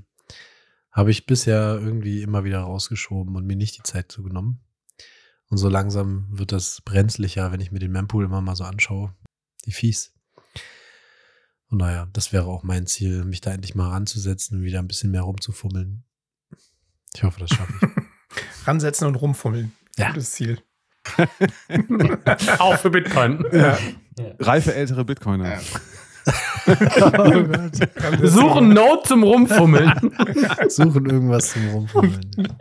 Habe ich bisher irgendwie immer wieder rausgeschoben und mir nicht die Zeit zugenommen. Und so langsam wird das brenzlicher, wenn ich mir den Mempool immer mal so anschaue. Die fies. Und naja, das wäre auch mein Ziel, mich da endlich mal ranzusetzen und wieder ein bisschen mehr rumzufummeln. Ich hoffe, das schaffe ich. *laughs* Ransetzen und rumfummeln. Ja. Gutes Ziel. *laughs* auch für Bitcoin. Ja. Reife ältere Bitcoiner. Ja. *laughs* oh Suchen Note zum Rumfummeln. Suchen irgendwas zum Rumfummeln.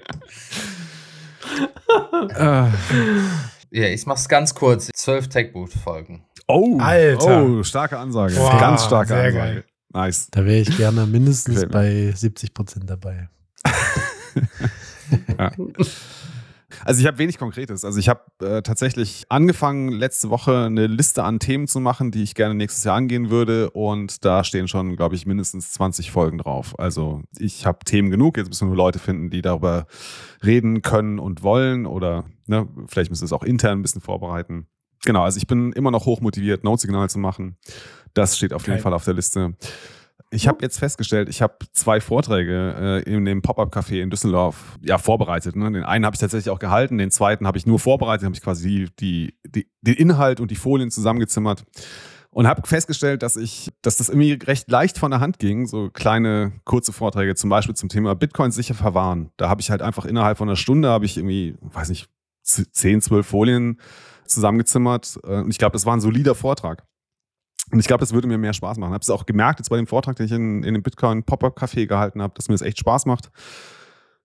Ja, ich mach's ganz kurz. Zwölf Techboot-Folgen. Oh, Alter. Oh, starke Ansage. Wow, ganz starke Ansage. Geil. Nice. Da wäre ich gerne mindestens bei 70 Prozent dabei. *laughs* ja. Also ich habe wenig Konkretes. Also ich habe äh, tatsächlich angefangen, letzte Woche eine Liste an Themen zu machen, die ich gerne nächstes Jahr angehen würde. Und da stehen schon, glaube ich, mindestens 20 Folgen drauf. Also ich habe Themen genug. Jetzt müssen wir nur Leute finden, die darüber reden können und wollen. Oder ne, vielleicht müssen wir es auch intern ein bisschen vorbereiten. Genau, also ich bin immer noch hochmotiviert, Note-Signal zu machen. Das steht auf jeden Fall auf der Liste ich habe jetzt festgestellt, ich habe zwei Vorträge äh, in dem Pop-Up-Café in Düsseldorf ja, vorbereitet. Ne? Den einen habe ich tatsächlich auch gehalten, den zweiten habe ich nur vorbereitet, habe ich quasi die, die, den Inhalt und die Folien zusammengezimmert und habe festgestellt, dass ich, dass das irgendwie recht leicht von der Hand ging, so kleine kurze Vorträge, zum Beispiel zum Thema Bitcoin sicher verwahren. Da habe ich halt einfach innerhalb von einer Stunde habe ich irgendwie, weiß nicht, 10, 12 Folien zusammengezimmert. Äh, und ich glaube, das war ein solider Vortrag. Und ich glaube, das würde mir mehr Spaß machen. Habe es auch gemerkt jetzt bei dem Vortrag, den ich in, in dem Bitcoin Pop-Up Café gehalten habe, dass mir das echt Spaß macht.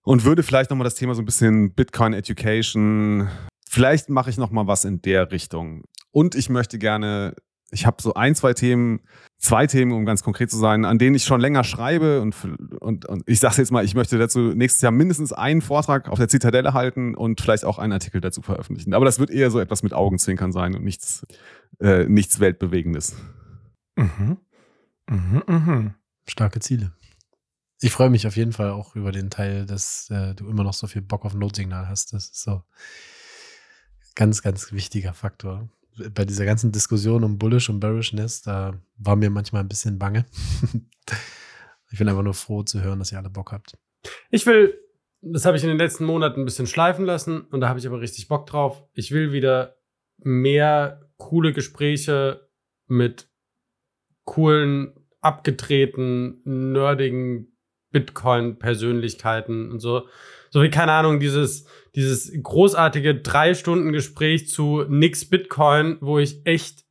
Und würde vielleicht nochmal das Thema so ein bisschen Bitcoin Education, vielleicht mache ich nochmal was in der Richtung. Und ich möchte gerne, ich habe so ein, zwei Themen, zwei Themen, um ganz konkret zu sein, an denen ich schon länger schreibe und, und, und ich sage jetzt mal, ich möchte dazu nächstes Jahr mindestens einen Vortrag auf der Zitadelle halten und vielleicht auch einen Artikel dazu veröffentlichen. Aber das wird eher so etwas mit Augenzwinkern sein und nichts, äh, nichts Weltbewegendes. Mhm. Mhm, mhm. Starke Ziele. Ich freue mich auf jeden Fall auch über den Teil, dass äh, du immer noch so viel Bock auf Notsignal hast. Das ist so ganz, ganz wichtiger Faktor. Bei dieser ganzen Diskussion um Bullish und Bearishness, da war mir manchmal ein bisschen bange. *laughs* ich bin einfach nur froh zu hören, dass ihr alle Bock habt. Ich will, das habe ich in den letzten Monaten ein bisschen schleifen lassen und da habe ich aber richtig Bock drauf. Ich will wieder mehr coole Gespräche mit coolen, abgedrehten, nerdigen Bitcoin-Persönlichkeiten und so. So wie, keine Ahnung, dieses, dieses großartige drei Stunden Gespräch zu Nix Bitcoin, wo ich echt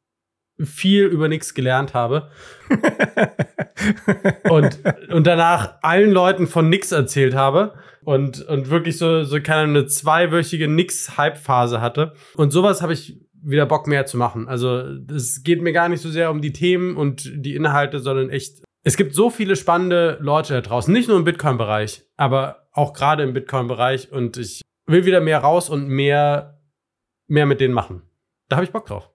viel über Nix gelernt habe. *laughs* und, und danach allen Leuten von Nix erzählt habe und, und wirklich so, so keine eine zweiwöchige Nix-Hype-Phase hatte. Und sowas habe ich wieder Bock mehr zu machen. Also es geht mir gar nicht so sehr um die Themen und die Inhalte, sondern echt, es gibt so viele spannende Leute da draußen, nicht nur im Bitcoin-Bereich, aber auch gerade im Bitcoin-Bereich und ich will wieder mehr raus und mehr, mehr mit denen machen. Da habe ich Bock drauf.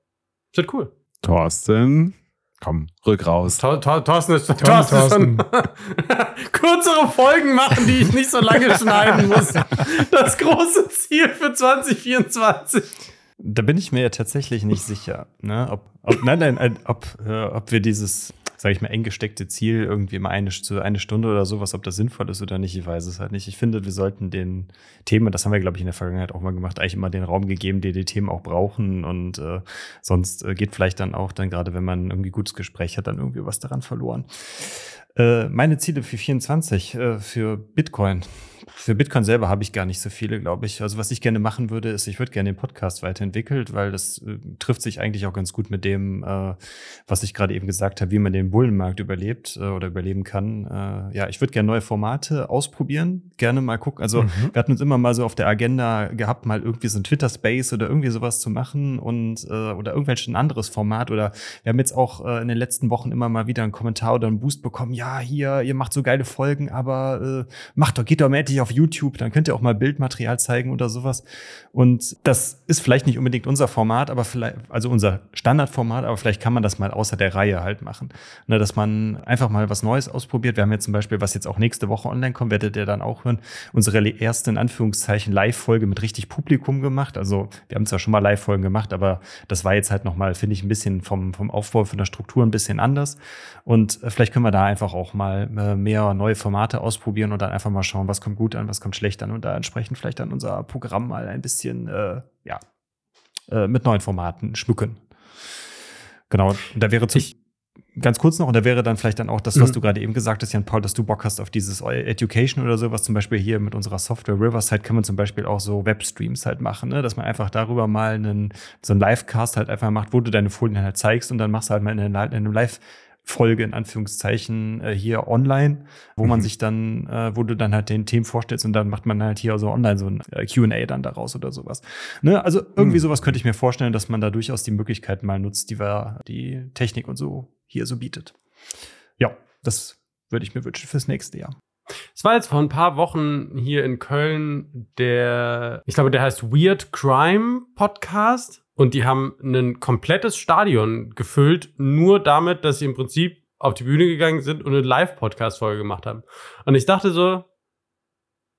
Das wird cool. Thorsten, komm, rück raus. Tor, Tor, Thorsten ist, Tom, Thorsten ist schon *laughs* kürzere Folgen machen, die ich nicht so lange *laughs* schneiden muss. Das große Ziel für 2024. Da bin ich mir ja tatsächlich nicht sicher, ne? ob, ob, nein, nein, ob, äh, ob wir dieses sage ich mal, eng gesteckte Ziel irgendwie mal eine, eine Stunde oder sowas, ob das sinnvoll ist oder nicht, ich weiß es halt nicht. Ich finde, wir sollten den Themen, das haben wir, glaube ich, in der Vergangenheit auch mal gemacht, eigentlich immer den Raum gegeben, die die Themen auch brauchen und äh, sonst äh, geht vielleicht dann auch dann gerade, wenn man irgendwie gutes Gespräch hat, dann irgendwie was daran verloren. Äh, meine Ziele für 24, äh, für Bitcoin für Bitcoin selber habe ich gar nicht so viele, glaube ich. Also was ich gerne machen würde, ist, ich würde gerne den Podcast weiterentwickelt, weil das äh, trifft sich eigentlich auch ganz gut mit dem, äh, was ich gerade eben gesagt habe, wie man den Bullenmarkt überlebt äh, oder überleben kann. Äh, ja, ich würde gerne neue Formate ausprobieren, gerne mal gucken. Also mhm. wir hatten uns immer mal so auf der Agenda gehabt, mal irgendwie so ein Twitter-Space oder irgendwie sowas zu machen und äh, oder irgendwelches ein anderes Format. Oder wir haben jetzt auch äh, in den letzten Wochen immer mal wieder einen Kommentar oder einen Boost bekommen, ja, hier, ihr macht so geile Folgen, aber macht doch, geht doch mal endlich auf YouTube, dann könnt ihr auch mal Bildmaterial zeigen oder sowas. Und das ist vielleicht nicht unbedingt unser Format, aber vielleicht, also unser Standardformat, aber vielleicht kann man das mal außer der Reihe halt machen. Ne, dass man einfach mal was Neues ausprobiert. Wir haben jetzt zum Beispiel, was jetzt auch nächste Woche online kommt, werdet ihr dann auch hören, unsere erste in Anführungszeichen Live-Folge mit richtig Publikum gemacht. Also wir haben zwar schon mal Live-Folgen gemacht, aber das war jetzt halt nochmal, finde ich, ein bisschen vom, vom Aufbau, von der Struktur ein bisschen anders. Und äh, vielleicht können wir da einfach auch mal äh, mehr neue Formate ausprobieren und dann einfach mal schauen, was kommt gut an, was kommt schlecht an und da entsprechend vielleicht dann unser Programm mal ein bisschen, äh, ja, äh, mit neuen Formaten schmücken. Genau, und da wäre zu, ganz kurz noch, und da wäre dann vielleicht dann auch das, was mhm. du gerade eben gesagt hast, Jan Paul, dass du Bock hast auf dieses Education oder sowas. Zum Beispiel hier mit unserer Software Riverside kann man zum Beispiel auch so Webstreams halt machen, ne? dass man einfach darüber mal einen, so einen Livecast halt einfach macht, wo du deine Folien halt zeigst und dann machst du halt mal in einem Live- Folge in Anführungszeichen äh, hier online, wo mhm. man sich dann, äh, wo du dann halt den Themen vorstellst und dann macht man halt hier so online so ein äh, Q&A dann daraus oder sowas. Ne? Also irgendwie mhm. sowas könnte ich mir vorstellen, dass man da durchaus die Möglichkeiten mal nutzt, die wir, die Technik und so hier so bietet. Ja, das würde ich mir wünschen fürs nächste Jahr. Es war jetzt vor ein paar Wochen hier in Köln der, ich glaube, der heißt Weird Crime Podcast. Und die haben ein komplettes Stadion gefüllt, nur damit, dass sie im Prinzip auf die Bühne gegangen sind und eine Live-Podcast-Folge gemacht haben. Und ich dachte so,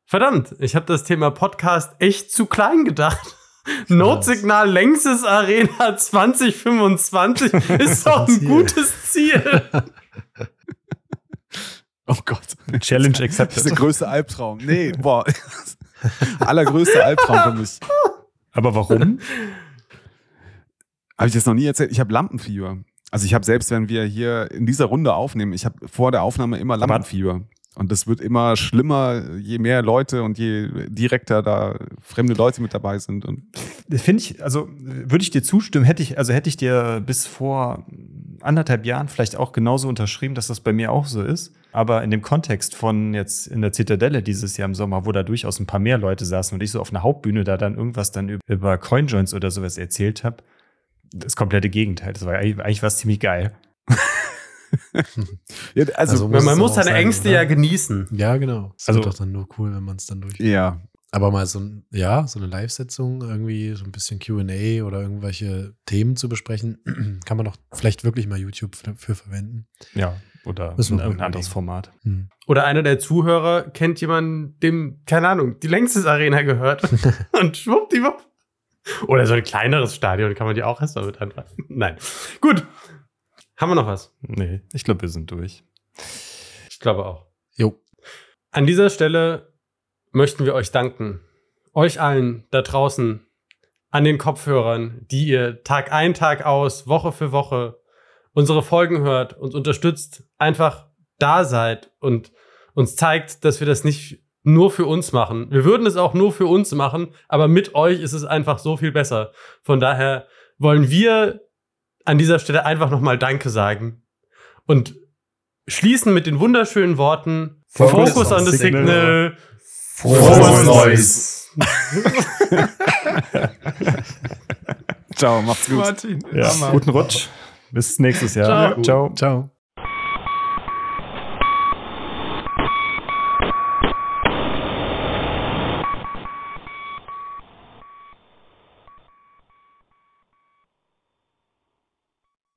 verdammt, ich habe das Thema Podcast echt zu klein gedacht. *laughs* Notsignal Längstes Arena 2025 *laughs* ist doch ein gutes Ziel. *laughs* Oh Gott. Challenge accepted. Das ist der größte Albtraum. Nee, boah. Allergrößte Albtraum für mich. Aber warum? Habe ich das noch nie erzählt? Ich habe Lampenfieber. Also ich habe selbst, wenn wir hier in dieser Runde aufnehmen, ich habe vor der Aufnahme immer Lampenfieber. Und das wird immer schlimmer, je mehr Leute und je direkter da fremde Leute mit dabei sind. Und Finde ich, also würde ich dir zustimmen, hätte ich, also hätte ich dir bis vor anderthalb Jahren vielleicht auch genauso unterschrieben, dass das bei mir auch so ist. Aber in dem Kontext von jetzt in der Zitadelle dieses Jahr im Sommer, wo da durchaus ein paar mehr Leute saßen und ich so auf einer Hauptbühne da dann irgendwas dann über Coinjoins oder sowas erzählt habe, das komplette Gegenteil. Das war eigentlich, es ziemlich geil. *laughs* ja, also, also man muss seine sein, Ängste oder? ja genießen. Ja, genau. Das also, ist doch dann nur cool, wenn man es dann durch. Ja. Aber mal so ein, ja, so eine Live-Setzung, irgendwie so ein bisschen QA oder irgendwelche Themen zu besprechen, *clears throat* kann man doch vielleicht wirklich mal YouTube für verwenden. Ja, oder irgendein anderes Format. Hm. Oder einer der Zuhörer kennt jemanden, dem, keine Ahnung, die längstes Arena gehört. *laughs* und schwuppdiwupp Oder so ein kleineres Stadion kann man die auch erstmal mit anfangen. *laughs* Nein. Gut. Haben wir noch was? Nee, ich glaube, wir sind durch. Ich glaube auch. Jo. An dieser Stelle möchten wir euch danken. Euch allen da draußen an den Kopfhörern, die ihr Tag ein, Tag aus, Woche für Woche unsere Folgen hört, uns unterstützt, einfach da seid und uns zeigt, dass wir das nicht nur für uns machen. Wir würden es auch nur für uns machen, aber mit euch ist es einfach so viel besser. Von daher wollen wir an dieser Stelle einfach nochmal Danke sagen und schließen mit den wunderschönen Worten Focus, Focus on the Signal. Frohes Neues. *laughs* Ciao, macht's gut. Martin, ja, guten Rutsch. Bis nächstes Jahr. Ciao. Ciao. Ciao.